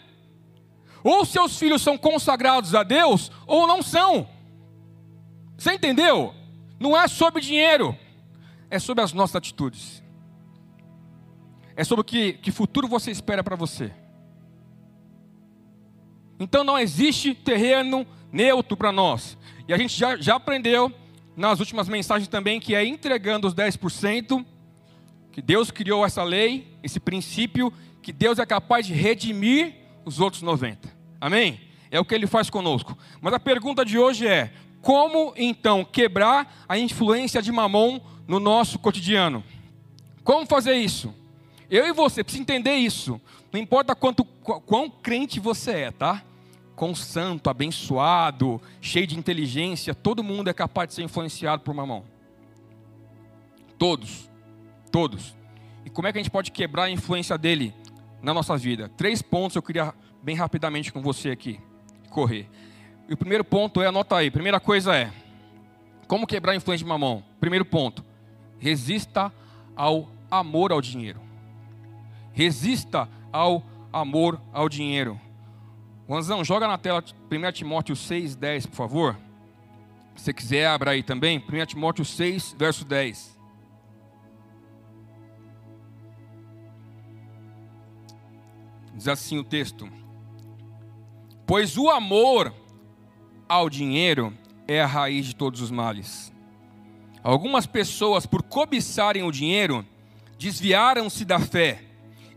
Ou seus filhos são consagrados a Deus ou não são. Você entendeu? Não é sobre dinheiro, é sobre as nossas atitudes. É sobre o que, que futuro você espera para você. Então não existe terreno neutro para nós. E a gente já, já aprendeu nas últimas mensagens também que é entregando os 10%, que Deus criou essa lei, esse princípio, que Deus é capaz de redimir os outros 90. Amém? É o que ele faz conosco. Mas a pergunta de hoje é: como então quebrar a influência de mamon no nosso cotidiano? Como fazer isso? Eu e você precisa entender isso. Não importa quanto quão crente você é, tá? Com santo, abençoado, cheio de inteligência, todo mundo é capaz de ser influenciado por mamão. Todos. Todos. E como é que a gente pode quebrar a influência dele na nossa vida? Três pontos eu queria bem rapidamente com você aqui correr. E o primeiro ponto é, anota aí, primeira coisa é, como quebrar a influência de mamão? Primeiro ponto, resista ao amor ao dinheiro. Resista ao amor ao dinheiro. Wanzão, joga na tela 1 Timóteo 6, 10, por favor. Se você quiser, abra aí também. 1 Timóteo 6, verso 10. Diz assim o texto: Pois o amor ao dinheiro é a raiz de todos os males. Algumas pessoas, por cobiçarem o dinheiro, desviaram-se da fé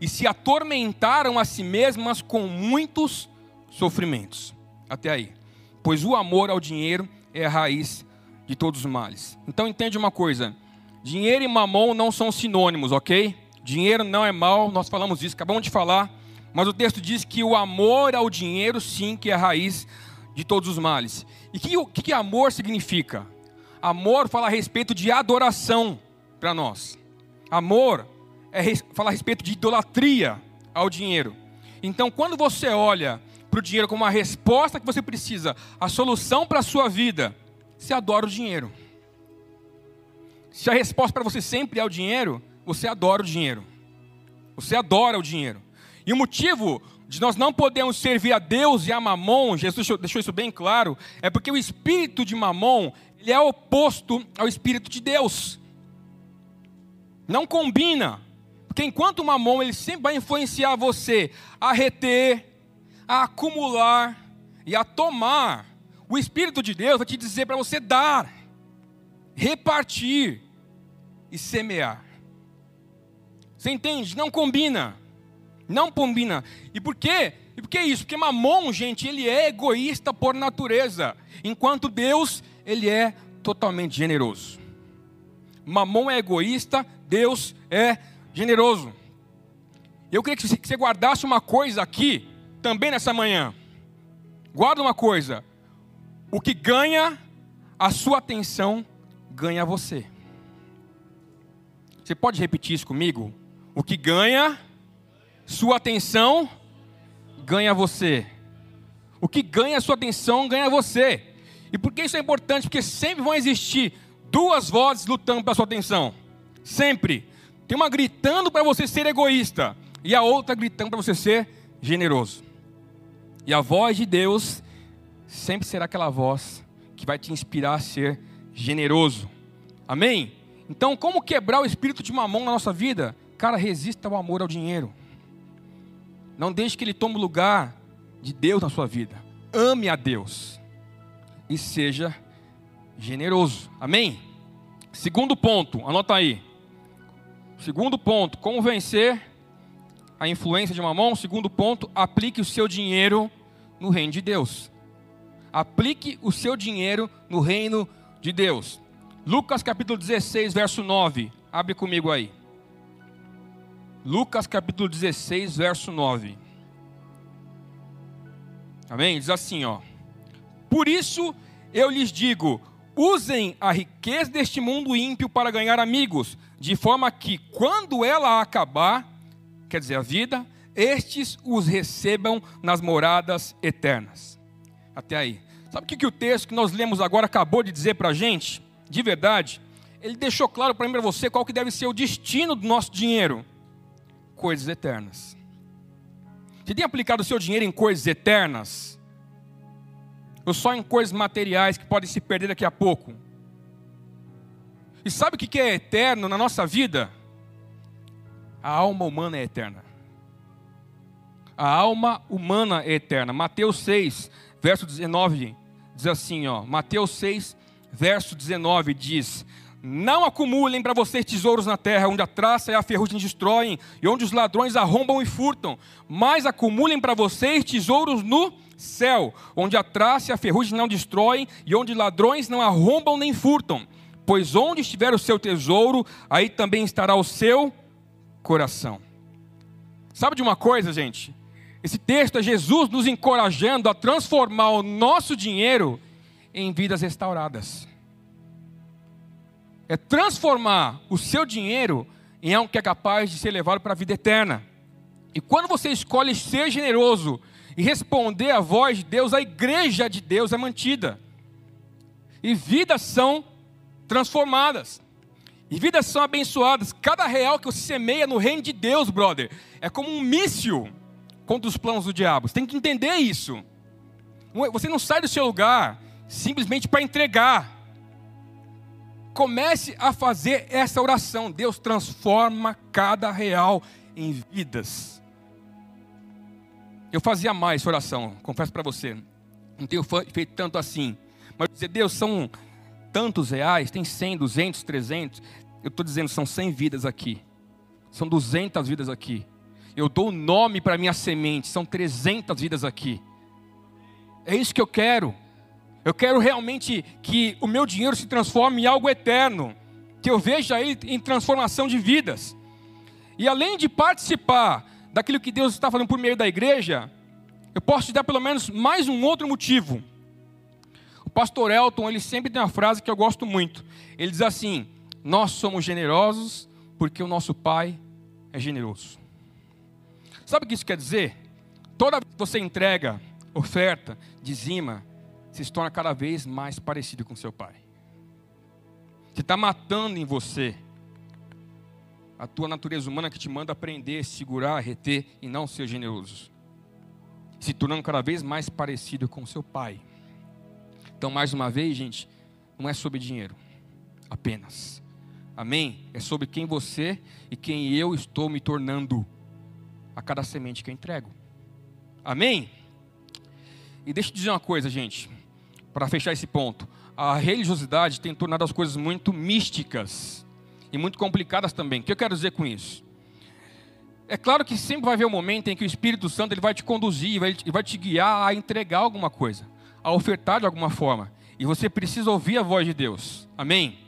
e se atormentaram a si mesmas com muitos sofrimentos. Até aí. Pois o amor ao dinheiro é a raiz de todos os males. Então entende uma coisa: dinheiro e mamão não são sinônimos, ok? Dinheiro não é mal, nós falamos isso, acabamos de falar. Mas o texto diz que o amor ao dinheiro, sim, que é a raiz de todos os males. E o que, que amor significa? Amor fala a respeito de adoração para nós. Amor é, fala a respeito de idolatria ao dinheiro. Então, quando você olha para o dinheiro como a resposta que você precisa, a solução para a sua vida, você adora o dinheiro. Se a resposta para você sempre é o dinheiro, você adora o dinheiro. Você adora o dinheiro. E o motivo de nós não podemos servir a Deus e a Mamon, Jesus deixou isso bem claro, é porque o espírito de Mamon, ele é oposto ao espírito de Deus. Não combina. Porque enquanto o Mamon, ele sempre vai influenciar você a reter, a acumular e a tomar, o espírito de Deus vai te dizer para você dar, repartir e semear. Você entende? Não combina. Não combina. E por quê? E por que isso? Porque Mamon, gente, ele é egoísta por natureza, enquanto Deus, ele é totalmente generoso. Mamon é egoísta, Deus é generoso. Eu queria que você guardasse uma coisa aqui, também nessa manhã. Guarda uma coisa: o que ganha a sua atenção, ganha você. Você pode repetir isso comigo? O que ganha sua atenção ganha você. O que ganha sua atenção ganha você. E por que isso é importante? Porque sempre vão existir duas vozes lutando pela sua atenção. Sempre. Tem uma gritando para você ser egoísta e a outra gritando para você ser generoso. E a voz de Deus sempre será aquela voz que vai te inspirar a ser generoso. Amém? Então, como quebrar o espírito de mamão na nossa vida? Cara, resista ao amor ao dinheiro. Não deixe que ele tome o lugar de Deus na sua vida. Ame a Deus e seja generoso. Amém? Segundo ponto, anota aí. Segundo ponto, como vencer a influência de mamão? Segundo ponto, aplique o seu dinheiro no reino de Deus. Aplique o seu dinheiro no reino de Deus. Lucas capítulo 16, verso 9. Abre comigo aí. Lucas capítulo 16, verso 9. Amém? Diz assim, ó. Por isso eu lhes digo: usem a riqueza deste mundo ímpio para ganhar amigos, de forma que, quando ela acabar, quer dizer, a vida, estes os recebam nas moradas eternas. Até aí. Sabe o que, que o texto que nós lemos agora acabou de dizer para a gente? De verdade, ele deixou claro para mim para você qual que deve ser o destino do nosso dinheiro coisas eternas. Você tem aplicado o seu dinheiro em coisas eternas? Ou só em coisas materiais que podem se perder daqui a pouco? E sabe o que é eterno na nossa vida? A alma humana é eterna. A alma humana é eterna. Mateus 6, verso 19, diz assim: ó, Mateus 6, verso 19 diz: Não acumulem para vocês tesouros na terra, onde a traça e a ferrugem destroem, e onde os ladrões arrombam e furtam. Mas acumulem para vocês tesouros no céu, onde a traça e a ferrugem não destroem, e onde ladrões não arrombam nem furtam. Pois onde estiver o seu tesouro, aí também estará o seu coração. Sabe de uma coisa, gente? Esse texto é Jesus nos encorajando a transformar o nosso dinheiro em vidas restauradas é transformar o seu dinheiro em algo que é capaz de ser levado para a vida eterna. E quando você escolhe ser generoso e responder à voz de Deus, a igreja de Deus é mantida. E vidas são transformadas. E vidas são abençoadas. Cada real que você semeia no reino de Deus, brother, é como um míssil contra os planos do diabo. Você tem que entender isso. Você não sai do seu lugar simplesmente para entregar. Comece a fazer essa oração. Deus transforma cada real em vidas. Eu fazia mais oração, confesso para você. Não tenho feito tanto assim. Mas dizer, Deus, são tantos reais, tem 100, 200, 300. Eu estou dizendo, são 100 vidas aqui. São 200 vidas aqui. Eu dou o nome para minha semente, são 300 vidas aqui. É isso que eu quero. Eu quero realmente que o meu dinheiro se transforme em algo eterno, que eu veja ele em transformação de vidas. E além de participar daquilo que Deus está falando por meio da igreja, eu posso te dar pelo menos mais um outro motivo. O pastor Elton, ele sempre tem uma frase que eu gosto muito. Ele diz assim: Nós somos generosos porque o nosso Pai é generoso. Sabe o que isso quer dizer? Toda vez que você entrega, oferta, dizima, se torna cada vez mais parecido com seu pai. Você está matando em você a tua natureza humana que te manda aprender, segurar, reter e não ser generoso. Se tornando cada vez mais parecido com seu pai. Então, mais uma vez, gente, não é sobre dinheiro apenas. Amém? É sobre quem você e quem eu estou me tornando a cada semente que eu entrego. Amém? E deixa eu dizer uma coisa, gente para fechar esse ponto, a religiosidade tem tornado as coisas muito místicas e muito complicadas também. O que eu quero dizer com isso? É claro que sempre vai haver um momento em que o Espírito Santo ele vai te conduzir, ele vai te guiar a entregar alguma coisa, a ofertar de alguma forma. E você precisa ouvir a voz de Deus. Amém?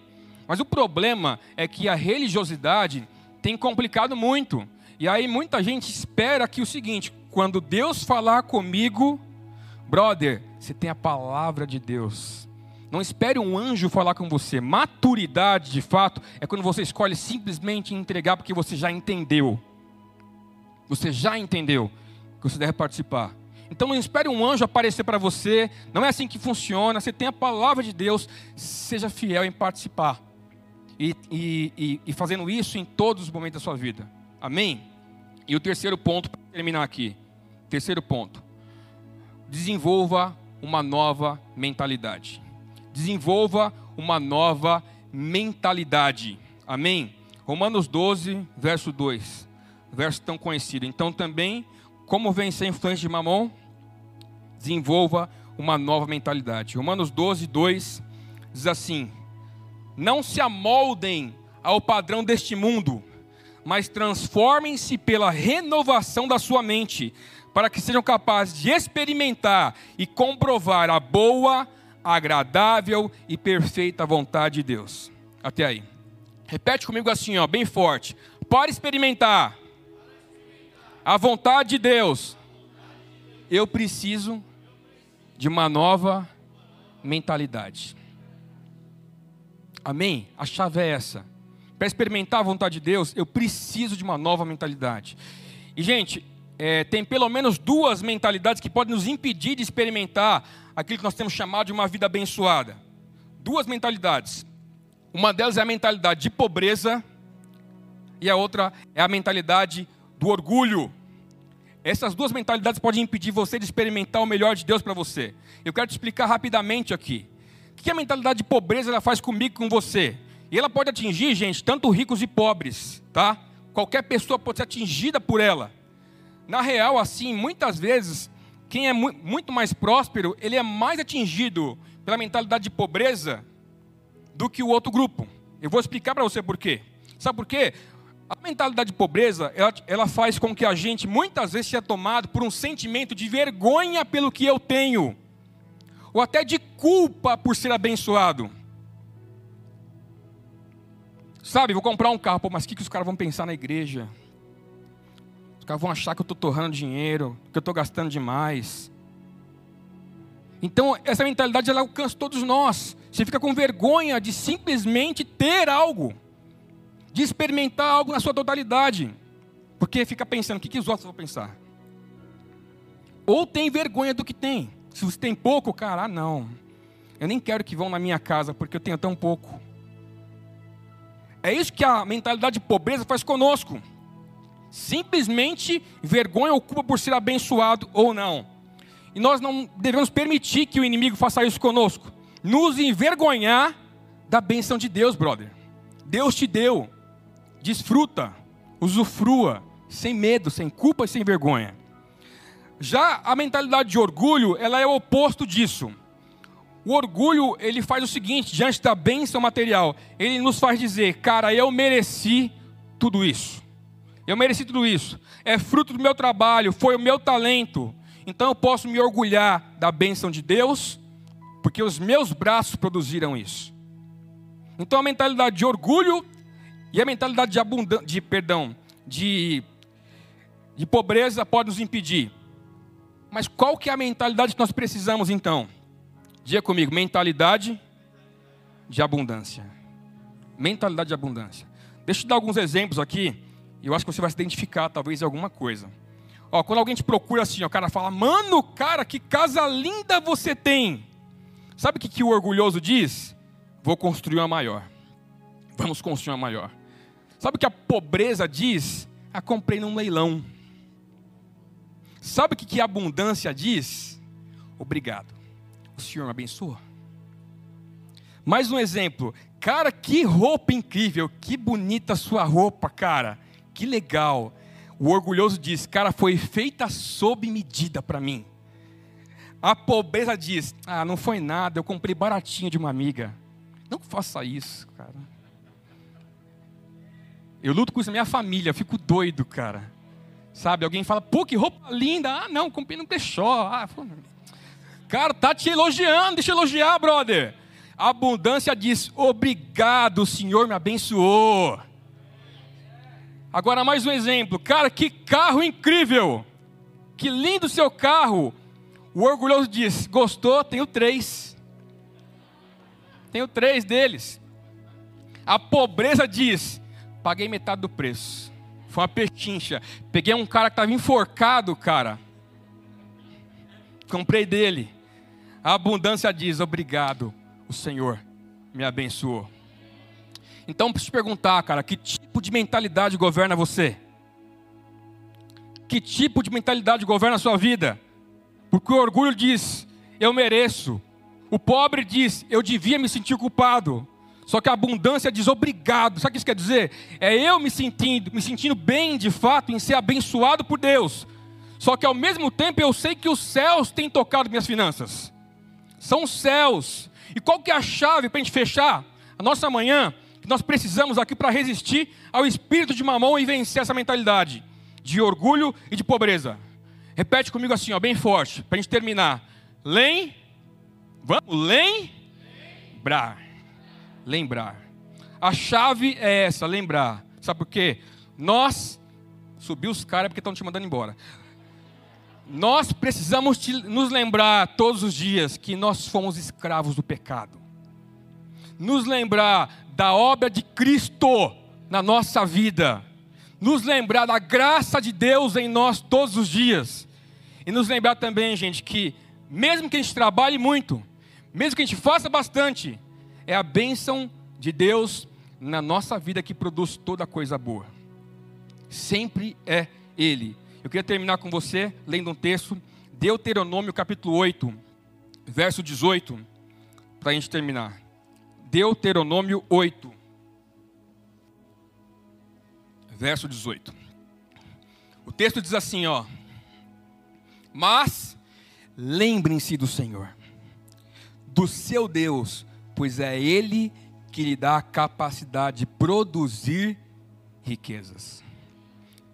Mas o problema é que a religiosidade tem complicado muito. E aí muita gente espera que o seguinte: quando Deus falar comigo, brother, você tem a palavra de Deus. Não espere um anjo falar com você. Maturidade, de fato, é quando você escolhe simplesmente entregar porque você já entendeu. Você já entendeu que você deve participar. Então não espere um anjo aparecer para você. Não é assim que funciona. Você tem a palavra de Deus. Seja fiel em participar. E, e, e, e fazendo isso em todos os momentos da sua vida. Amém? E o terceiro ponto, para terminar aqui. Terceiro ponto. Desenvolva uma nova mentalidade. Desenvolva uma nova mentalidade. Amém? Romanos 12, verso 2. Verso tão conhecido. Então também, como vencer a influência de Mamon? Desenvolva uma nova mentalidade. Romanos 12, 2 diz assim: Não se amoldem ao padrão deste mundo, mas transformem-se pela renovação da sua mente para que sejam capazes de experimentar e comprovar a boa, agradável e perfeita vontade de Deus. Até aí. Repete comigo assim, ó, bem forte. Para experimentar a vontade de Deus, eu preciso de uma nova mentalidade. Amém? A chave é essa. Para experimentar a vontade de Deus, eu preciso de uma nova mentalidade. E, gente, é, tem pelo menos duas mentalidades que podem nos impedir de experimentar aquilo que nós temos chamado de uma vida abençoada. Duas mentalidades. Uma delas é a mentalidade de pobreza e a outra é a mentalidade do orgulho. Essas duas mentalidades podem impedir você de experimentar o melhor de Deus para você. Eu quero te explicar rapidamente aqui. O que a mentalidade de pobreza ela faz comigo e com você? E ela pode atingir, gente, tanto ricos e pobres, tá? Qualquer pessoa pode ser atingida por ela. Na real, assim, muitas vezes, quem é mu muito mais próspero, ele é mais atingido pela mentalidade de pobreza do que o outro grupo. Eu vou explicar para você por quê. Sabe por quê? A mentalidade de pobreza, ela, ela faz com que a gente muitas vezes seja tomado por um sentimento de vergonha pelo que eu tenho, ou até de culpa por ser abençoado. Sabe, vou comprar um carro, pô, mas o que, que os caras vão pensar na igreja? Os caras vão achar que eu estou torrando dinheiro, que eu estou gastando demais. Então, essa mentalidade ela alcança todos nós. Você fica com vergonha de simplesmente ter algo, de experimentar algo na sua totalidade, porque fica pensando: o que, que os outros vão pensar? Ou tem vergonha do que tem. Se você tem pouco, cara, ah, não. Eu nem quero que vão na minha casa porque eu tenho tão pouco. É isso que a mentalidade de pobreza faz conosco. Simplesmente vergonha ou culpa por ser abençoado ou não. E nós não devemos permitir que o inimigo faça isso conosco. Nos envergonhar da bênção de Deus, brother. Deus te deu. Desfruta, usufrua, sem medo, sem culpa e sem vergonha. Já a mentalidade de orgulho, ela é o oposto disso. O orgulho, ele faz o seguinte, diante da bênção material, ele nos faz dizer, cara, eu mereci tudo isso. Eu mereci tudo isso. É fruto do meu trabalho, foi o meu talento. Então eu posso me orgulhar da bênção de Deus, porque os meus braços produziram isso. Então a mentalidade de orgulho e a mentalidade de abundância, de perdão, de, de pobreza pode nos impedir. Mas qual que é a mentalidade que nós precisamos então? Diga comigo, mentalidade de abundância. Mentalidade de abundância. Deixa eu dar alguns exemplos aqui, e eu acho que você vai se identificar talvez em alguma coisa. Ó, quando alguém te procura assim, ó, o cara fala, mano, cara, que casa linda você tem. Sabe o que, que o orgulhoso diz? Vou construir uma maior. Vamos construir uma maior. Sabe o que a pobreza diz? Ah, comprei num leilão. Sabe o que, que a abundância diz? Obrigado. O Senhor me abençoa. Mais um exemplo. Cara, que roupa incrível. Que bonita sua roupa, cara. Que legal. O orgulhoso diz: Cara, foi feita sob medida para mim. A pobreza diz: Ah, não foi nada, eu comprei baratinho de uma amiga. Não faça isso, cara. Eu luto com isso na minha família, eu fico doido, cara. Sabe, alguém fala, pô, que roupa linda. Ah, não, comprei no brechó. Ah, cara, tá te elogiando, deixa eu elogiar, brother. A abundância diz, obrigado, o Senhor me abençoou. Agora mais um exemplo. Cara, que carro incrível! Que lindo seu carro! O orgulhoso diz: Gostou? Tenho três. Tenho três deles. A pobreza diz: Paguei metade do preço. Foi uma pechincha. Peguei um cara que estava enforcado, cara. Comprei dele. A abundância diz: Obrigado, o Senhor me abençoou. Então, preciso perguntar, cara, que tipo de mentalidade governa você? Que tipo de mentalidade governa a sua vida? Porque o orgulho diz, eu mereço. O pobre diz, eu devia me sentir culpado. Só que a abundância diz obrigado. Sabe o que isso quer dizer? É eu me sentindo, me sentindo bem de fato em ser abençoado por Deus. Só que ao mesmo tempo eu sei que os céus têm tocado minhas finanças. São os céus. E qual que é a chave para a gente fechar a nossa manhã? que nós precisamos aqui para resistir ao espírito de mamão e vencer essa mentalidade de orgulho e de pobreza. Repete comigo assim, ó, bem forte, para a gente terminar. Lem, vamos, lembrar. Lembrar. A chave é essa, lembrar. Sabe por quê? Nós, subiu os caras porque estão te mandando embora. Nós precisamos te, nos lembrar todos os dias que nós fomos escravos do pecado. Nos lembrar da obra de Cristo na nossa vida, nos lembrar da graça de Deus em nós todos os dias, e nos lembrar também, gente, que mesmo que a gente trabalhe muito, mesmo que a gente faça bastante, é a bênção de Deus na nossa vida que produz toda coisa boa. Sempre é Ele. Eu queria terminar com você lendo um texto, Deuteronômio capítulo 8, verso 18, para a gente terminar. Deuteronômio 8, verso 18. O texto diz assim, ó: Mas lembrem-se do Senhor, do seu Deus, pois é ele que lhe dá a capacidade de produzir riquezas,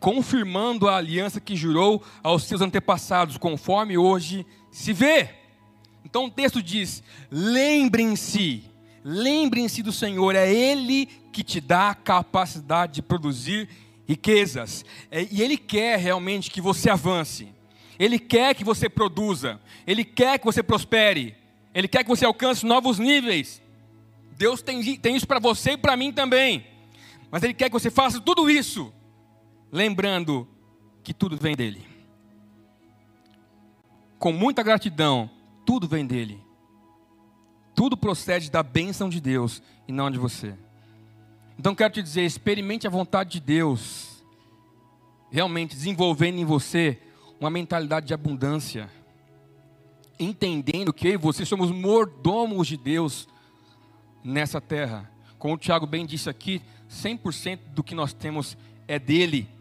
confirmando a aliança que jurou aos seus antepassados, conforme hoje se vê. Então o texto diz: lembrem-se, lembrem-se do Senhor, é Ele que te dá a capacidade de produzir riquezas, é, e Ele quer realmente que você avance, Ele quer que você produza, Ele quer que você prospere, Ele quer que você alcance novos níveis. Deus tem, tem isso para você e para mim também. Mas Ele quer que você faça tudo isso, lembrando que tudo vem dEle. Com muita gratidão, tudo vem dEle. Tudo procede da bênção de Deus e não de você. Então quero te dizer, experimente a vontade de Deus, realmente desenvolvendo em você uma mentalidade de abundância, entendendo que eu e você somos mordomos de Deus nessa terra. Como o Tiago bem disse aqui, 100% do que nós temos é dele.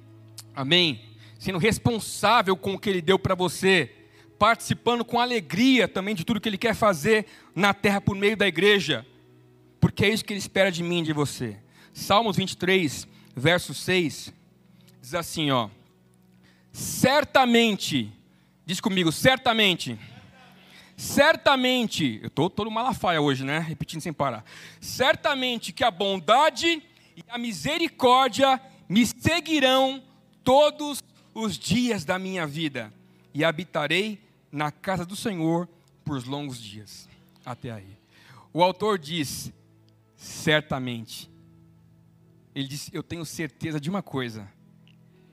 Amém? Sendo responsável com o que ele deu para você, participando com alegria também de tudo que ele quer fazer na terra por meio da igreja, porque é isso que ele espera de mim e de você. Salmos 23, verso 6, diz assim, ó: Certamente, diz comigo, certamente Certamente, eu estou todo malafaia hoje, né? Repetindo sem parar. Certamente que a bondade e a misericórdia me seguirão todos os dias da minha vida, e habitarei na casa do Senhor por longos dias. Até aí. O autor diz: certamente. Ele diz: Eu tenho certeza de uma coisa.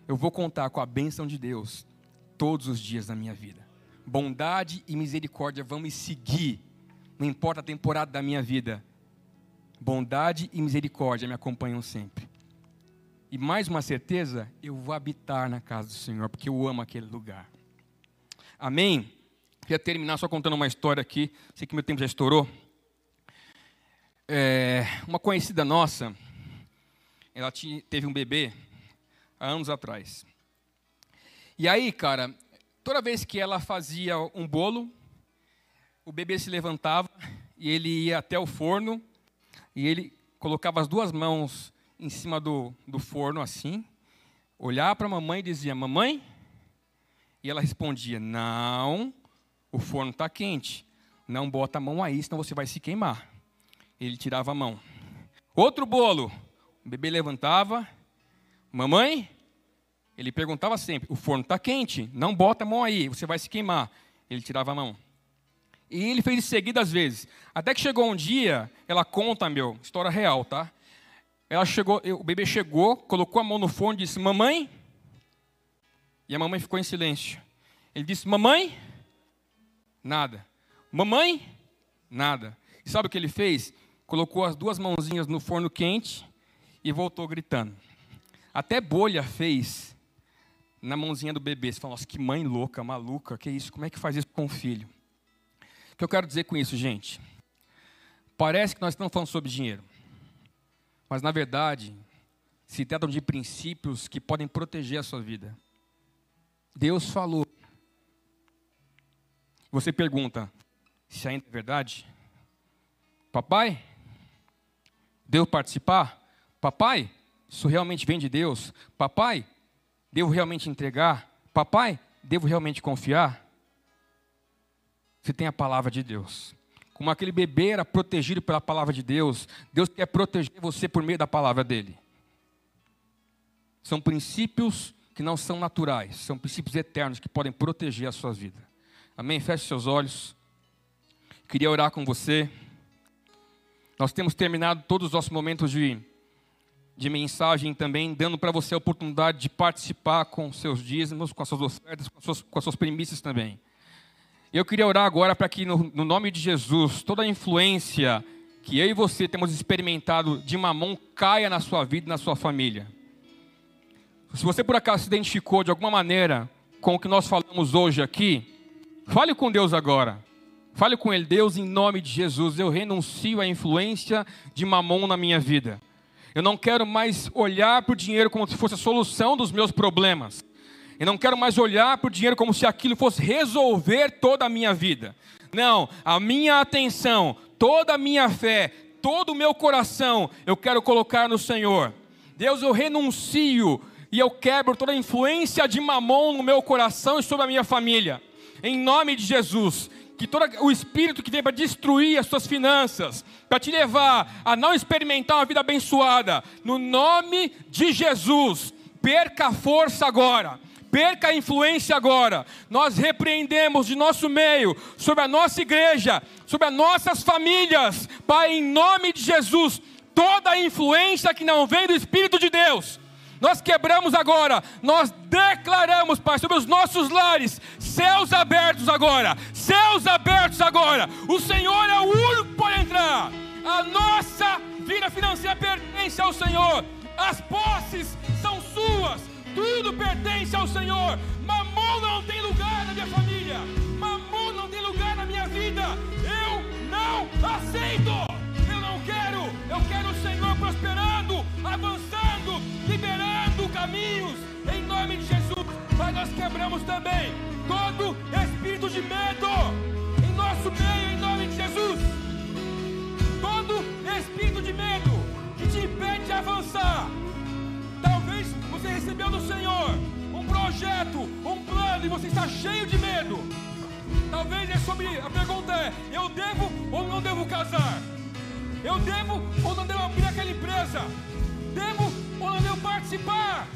Eu vou contar com a bênção de Deus todos os dias da minha vida bondade e misericórdia vão me seguir, não importa a temporada da minha vida. Bondade e misericórdia me acompanham sempre. E mais uma certeza, eu vou habitar na casa do Senhor, porque eu amo aquele lugar. Amém? Queria terminar só contando uma história aqui, sei que meu tempo já estourou. É, uma conhecida nossa, ela tinha, teve um bebê há anos atrás. E aí, cara, Toda vez que ela fazia um bolo, o bebê se levantava e ele ia até o forno e ele colocava as duas mãos em cima do, do forno assim, olhava para a mamãe e dizia: Mamãe? E ela respondia: Não, o forno está quente. Não bota a mão aí, senão você vai se queimar. Ele tirava a mão. Outro bolo. O bebê levantava. Mamãe? Ele perguntava sempre: o forno está quente, não bota a mão aí, você vai se queimar. Ele tirava a mão. E ele fez isso seguidas vezes. Até que chegou um dia, ela conta, meu, história real, tá? Ela chegou, o bebê chegou, colocou a mão no forno e disse: Mamãe. E a mamãe ficou em silêncio. Ele disse: Mamãe. Nada. Mamãe. Nada. E sabe o que ele fez? Colocou as duas mãozinhas no forno quente e voltou gritando. Até bolha fez na mãozinha do bebê. Você fala, nossa, que mãe louca, maluca, que isso? Como é que faz isso com o filho? O que eu quero dizer com isso, gente? Parece que nós estamos falando sobre dinheiro. Mas, na verdade, se tratam de princípios que podem proteger a sua vida. Deus falou. Você pergunta, se ainda é verdade? Papai? Devo participar? Papai? Isso realmente vem de Deus? Papai? Devo realmente entregar? Papai, devo realmente confiar? Você tem a palavra de Deus. Como aquele bebê era protegido pela palavra de Deus, Deus quer proteger você por meio da palavra dele. São princípios que não são naturais, são princípios eternos que podem proteger a sua vida. Amém? Feche seus olhos. Queria orar com você. Nós temos terminado todos os nossos momentos de de mensagem também, dando para você a oportunidade de participar com seus dízimos, com as suas ofertas, com as suas, com as suas primícias também. Eu queria orar agora para que, no, no, nome de Jesus, toda a influência que eu e você temos experimentado de mamão caia na sua vida e na sua família. Se você por acaso se identificou de alguma maneira com o que nós falamos hoje aqui, fale com Deus agora. Fale com Ele, Deus, em nome de Jesus, eu renuncio à influência de mamão na minha vida. Eu não quero mais olhar para o dinheiro como se fosse a solução dos meus problemas. Eu não quero mais olhar para o dinheiro como se aquilo fosse resolver toda a minha vida. Não, a minha atenção, toda a minha fé, todo o meu coração eu quero colocar no Senhor. Deus, eu renuncio e eu quebro toda a influência de mamon no meu coração e sobre a minha família. Em nome de Jesus, que todo o espírito que vem para destruir as suas finanças, para te levar a não experimentar uma vida abençoada, no nome de Jesus, perca a força agora perca a influência agora. Nós repreendemos de nosso meio, sobre a nossa igreja, sobre as nossas famílias, Pai, em nome de Jesus, toda a influência que não vem do Espírito de Deus. Nós quebramos agora, nós declaramos, Pai, sobre os nossos lares, céus abertos agora, céus abertos agora. O Senhor é o único pode entrar. A nossa vida financeira pertence ao Senhor. As posses são suas tudo pertence ao Senhor. Mamon não tem lugar na minha família. Mamon não tem lugar na minha vida. Eu não aceito. Eu não quero. Eu quero o Senhor prosperando, avançando, liberando caminhos. Em nome de Jesus. Mas nós quebramos também todo espírito de medo em nosso meio, em nome recebeu do Senhor um projeto, um plano e você está cheio de medo. Talvez é sobre. A pergunta é: eu devo ou não devo casar? Eu devo ou não devo abrir aquela empresa? Devo ou não devo participar?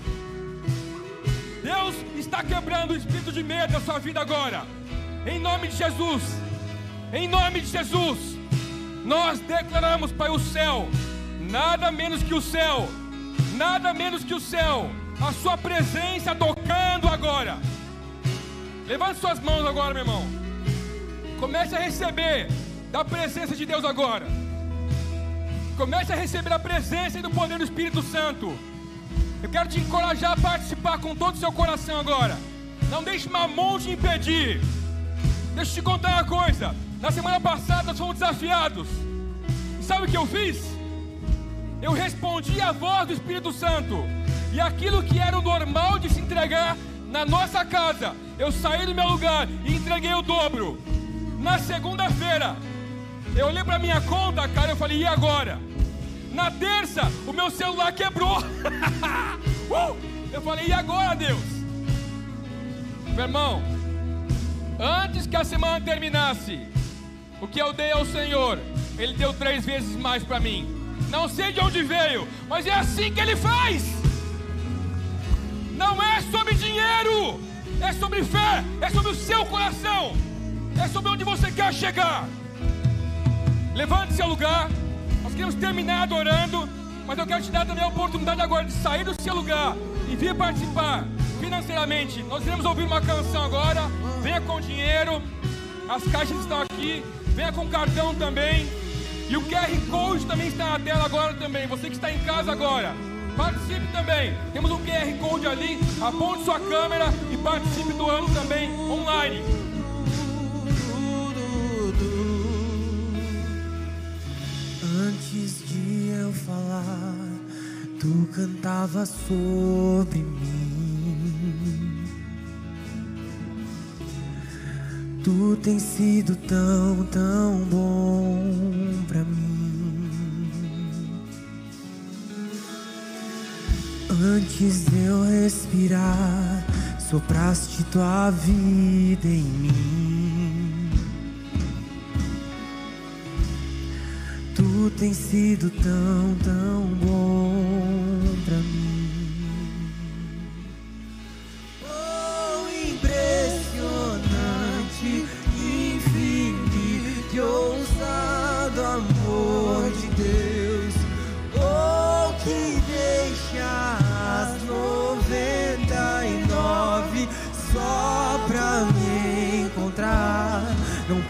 Deus está quebrando o espírito de medo da sua vida agora. Em nome de Jesus. Em nome de Jesus. Nós declaramos, Pai, o céu. Nada menos que o céu nada menos que o céu, a sua presença tocando agora. Levante suas mãos agora, meu irmão. Comece a receber da presença de Deus agora. Comece a receber a presença e do poder do Espírito Santo. Eu quero te encorajar a participar com todo o seu coração agora. Não deixe mamão te impedir. Deixa eu te contar uma coisa. Na semana passada nós fomos desafiados. E sabe o que eu fiz? eu respondi à voz do Espírito Santo. E aquilo que era o normal de se entregar na nossa casa, eu saí do meu lugar e entreguei o dobro. Na segunda-feira, eu olhei para minha conta, cara, eu falei, e agora? Na terça, o meu celular quebrou. [laughs] uh! Eu falei, e agora, Deus? Meu irmão, antes que a semana terminasse, o que eu dei ao Senhor, Ele deu três vezes mais para mim. Não sei de onde veio, mas é assim que ele faz. Não é sobre dinheiro, é sobre fé, é sobre o seu coração, é sobre onde você quer chegar. Levante seu lugar, nós queremos terminar adorando, mas eu quero te dar também a oportunidade agora de sair do seu lugar e vir participar financeiramente. Nós iremos ouvir uma canção agora. Venha com dinheiro, as caixas estão aqui. Venha com cartão também. E o QR Code também está na tela agora também. Você que está em casa agora, participe também. Temos um QR Code ali. Aponte sua câmera e participe do ano também online. Antes de eu falar, tu cantava sobre mim. Tu tens sido tão, tão bom pra mim. Antes de eu respirar, sopraste tua vida em mim. Tu tens sido tão, tão bom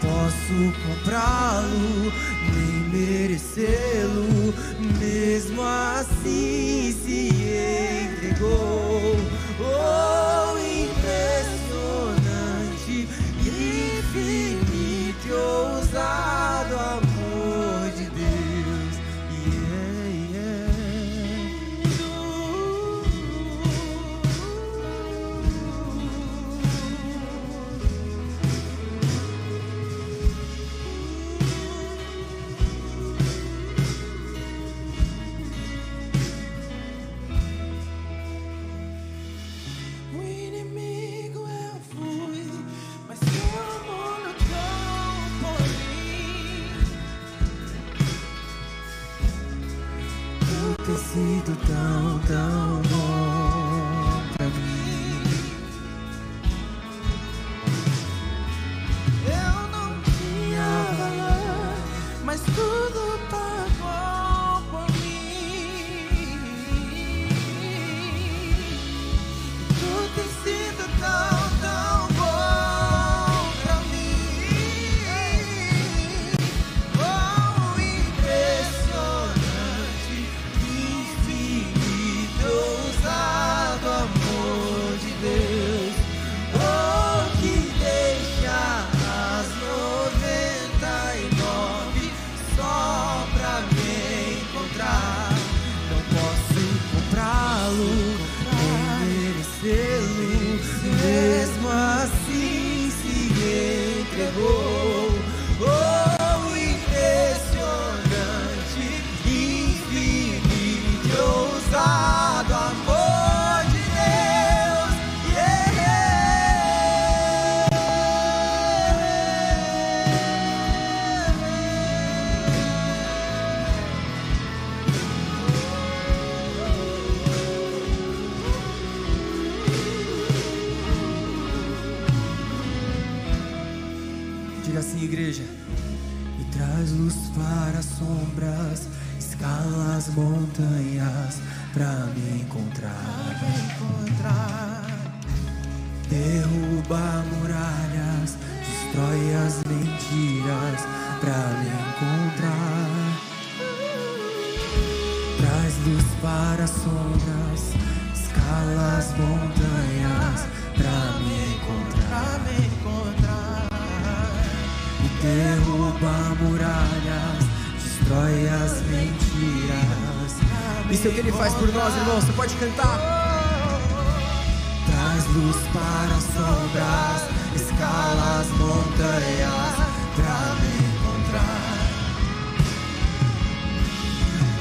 posso comprá-lo, nem merecê-lo, mesmo assim se entregou. Oh, impressionante, infinito, ousado amor. Derruba muralhas, destrói as mentiras. Isso é o que ele faz por nós, irmãos. Você pode cantar. Traz luz para as sombras, escala as montanhas pra me encontrar.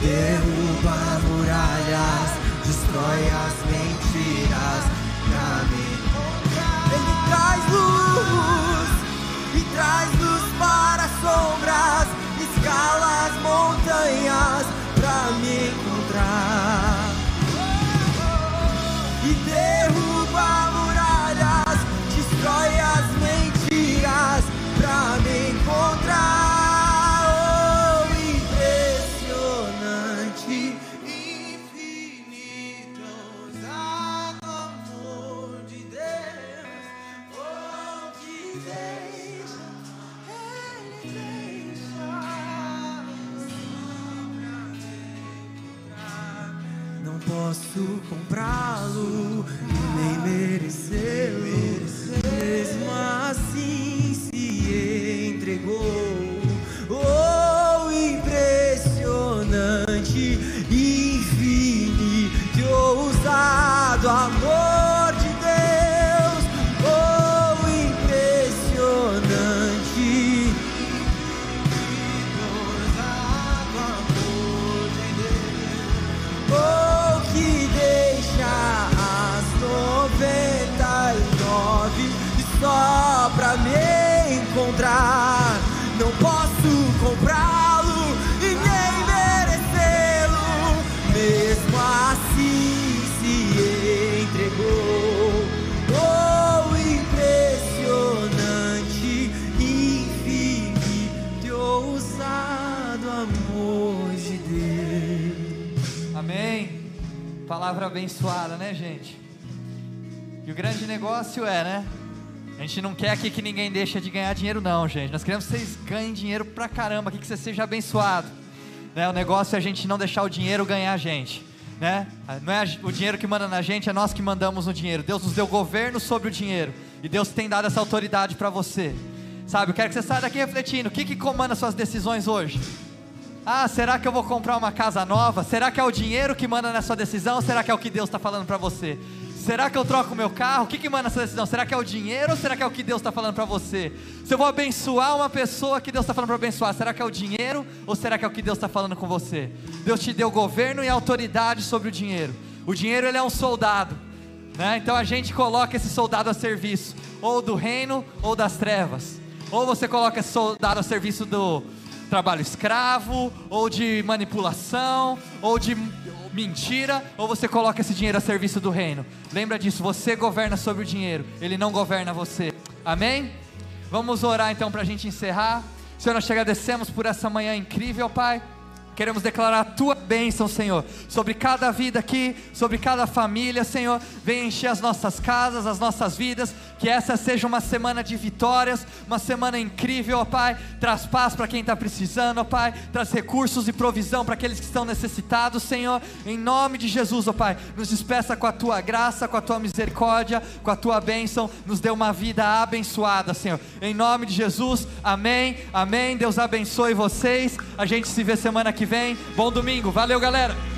Derruba muralhas, destrói as mentiras pra me encontrar. Ele traz luz e traz luz sombras, Palavra abençoada, né, gente? E o grande negócio é, né? A gente não quer aqui que ninguém deixe de ganhar dinheiro, não, gente. Nós queremos que vocês ganhem dinheiro pra caramba, aqui que você seja abençoado. Né? O negócio é a gente não deixar o dinheiro ganhar a gente. Né? Não é o dinheiro que manda na gente, é nós que mandamos no dinheiro. Deus nos deu governo sobre o dinheiro. E Deus tem dado essa autoridade para você. Sabe, eu quero que você saia daqui refletindo: o que, que comanda suas decisões hoje? Ah, será que eu vou comprar uma casa nova? Será que é o dinheiro que manda na sua decisão? Ou será que é o que Deus está falando para você? Será que eu troco meu carro? O que, que manda nessa decisão? Será que é o dinheiro ou será que é o que Deus está falando para você? Se eu vou abençoar uma pessoa que Deus está falando para abençoar, será que é o dinheiro ou será que é o que Deus está falando com você? Deus te deu governo e autoridade sobre o dinheiro. O dinheiro ele é um soldado, né? Então a gente coloca esse soldado a serviço ou do reino ou das trevas. Ou você coloca esse soldado a serviço do trabalho escravo, ou de manipulação, ou de mentira, ou você coloca esse dinheiro a serviço do reino. Lembra disso, você governa sobre o dinheiro, ele não governa você. Amém? Vamos orar então para a gente encerrar. Senhor, nós te agradecemos por essa manhã incrível, Pai. Queremos declarar a tua bênção, Senhor, sobre cada vida aqui, sobre cada família, Senhor. Venha encher as nossas casas, as nossas vidas. Que essa seja uma semana de vitórias, uma semana incrível, ó Pai. Traz paz para quem está precisando, ó Pai. Traz recursos e provisão para aqueles que estão necessitados, Senhor. Em nome de Jesus, ó Pai. Nos despeça com a tua graça, com a tua misericórdia, com a tua bênção. Nos dê uma vida abençoada, Senhor. Em nome de Jesus, amém, amém. Deus abençoe vocês. A gente se vê semana que vem. Bom domingo. Valeu, galera.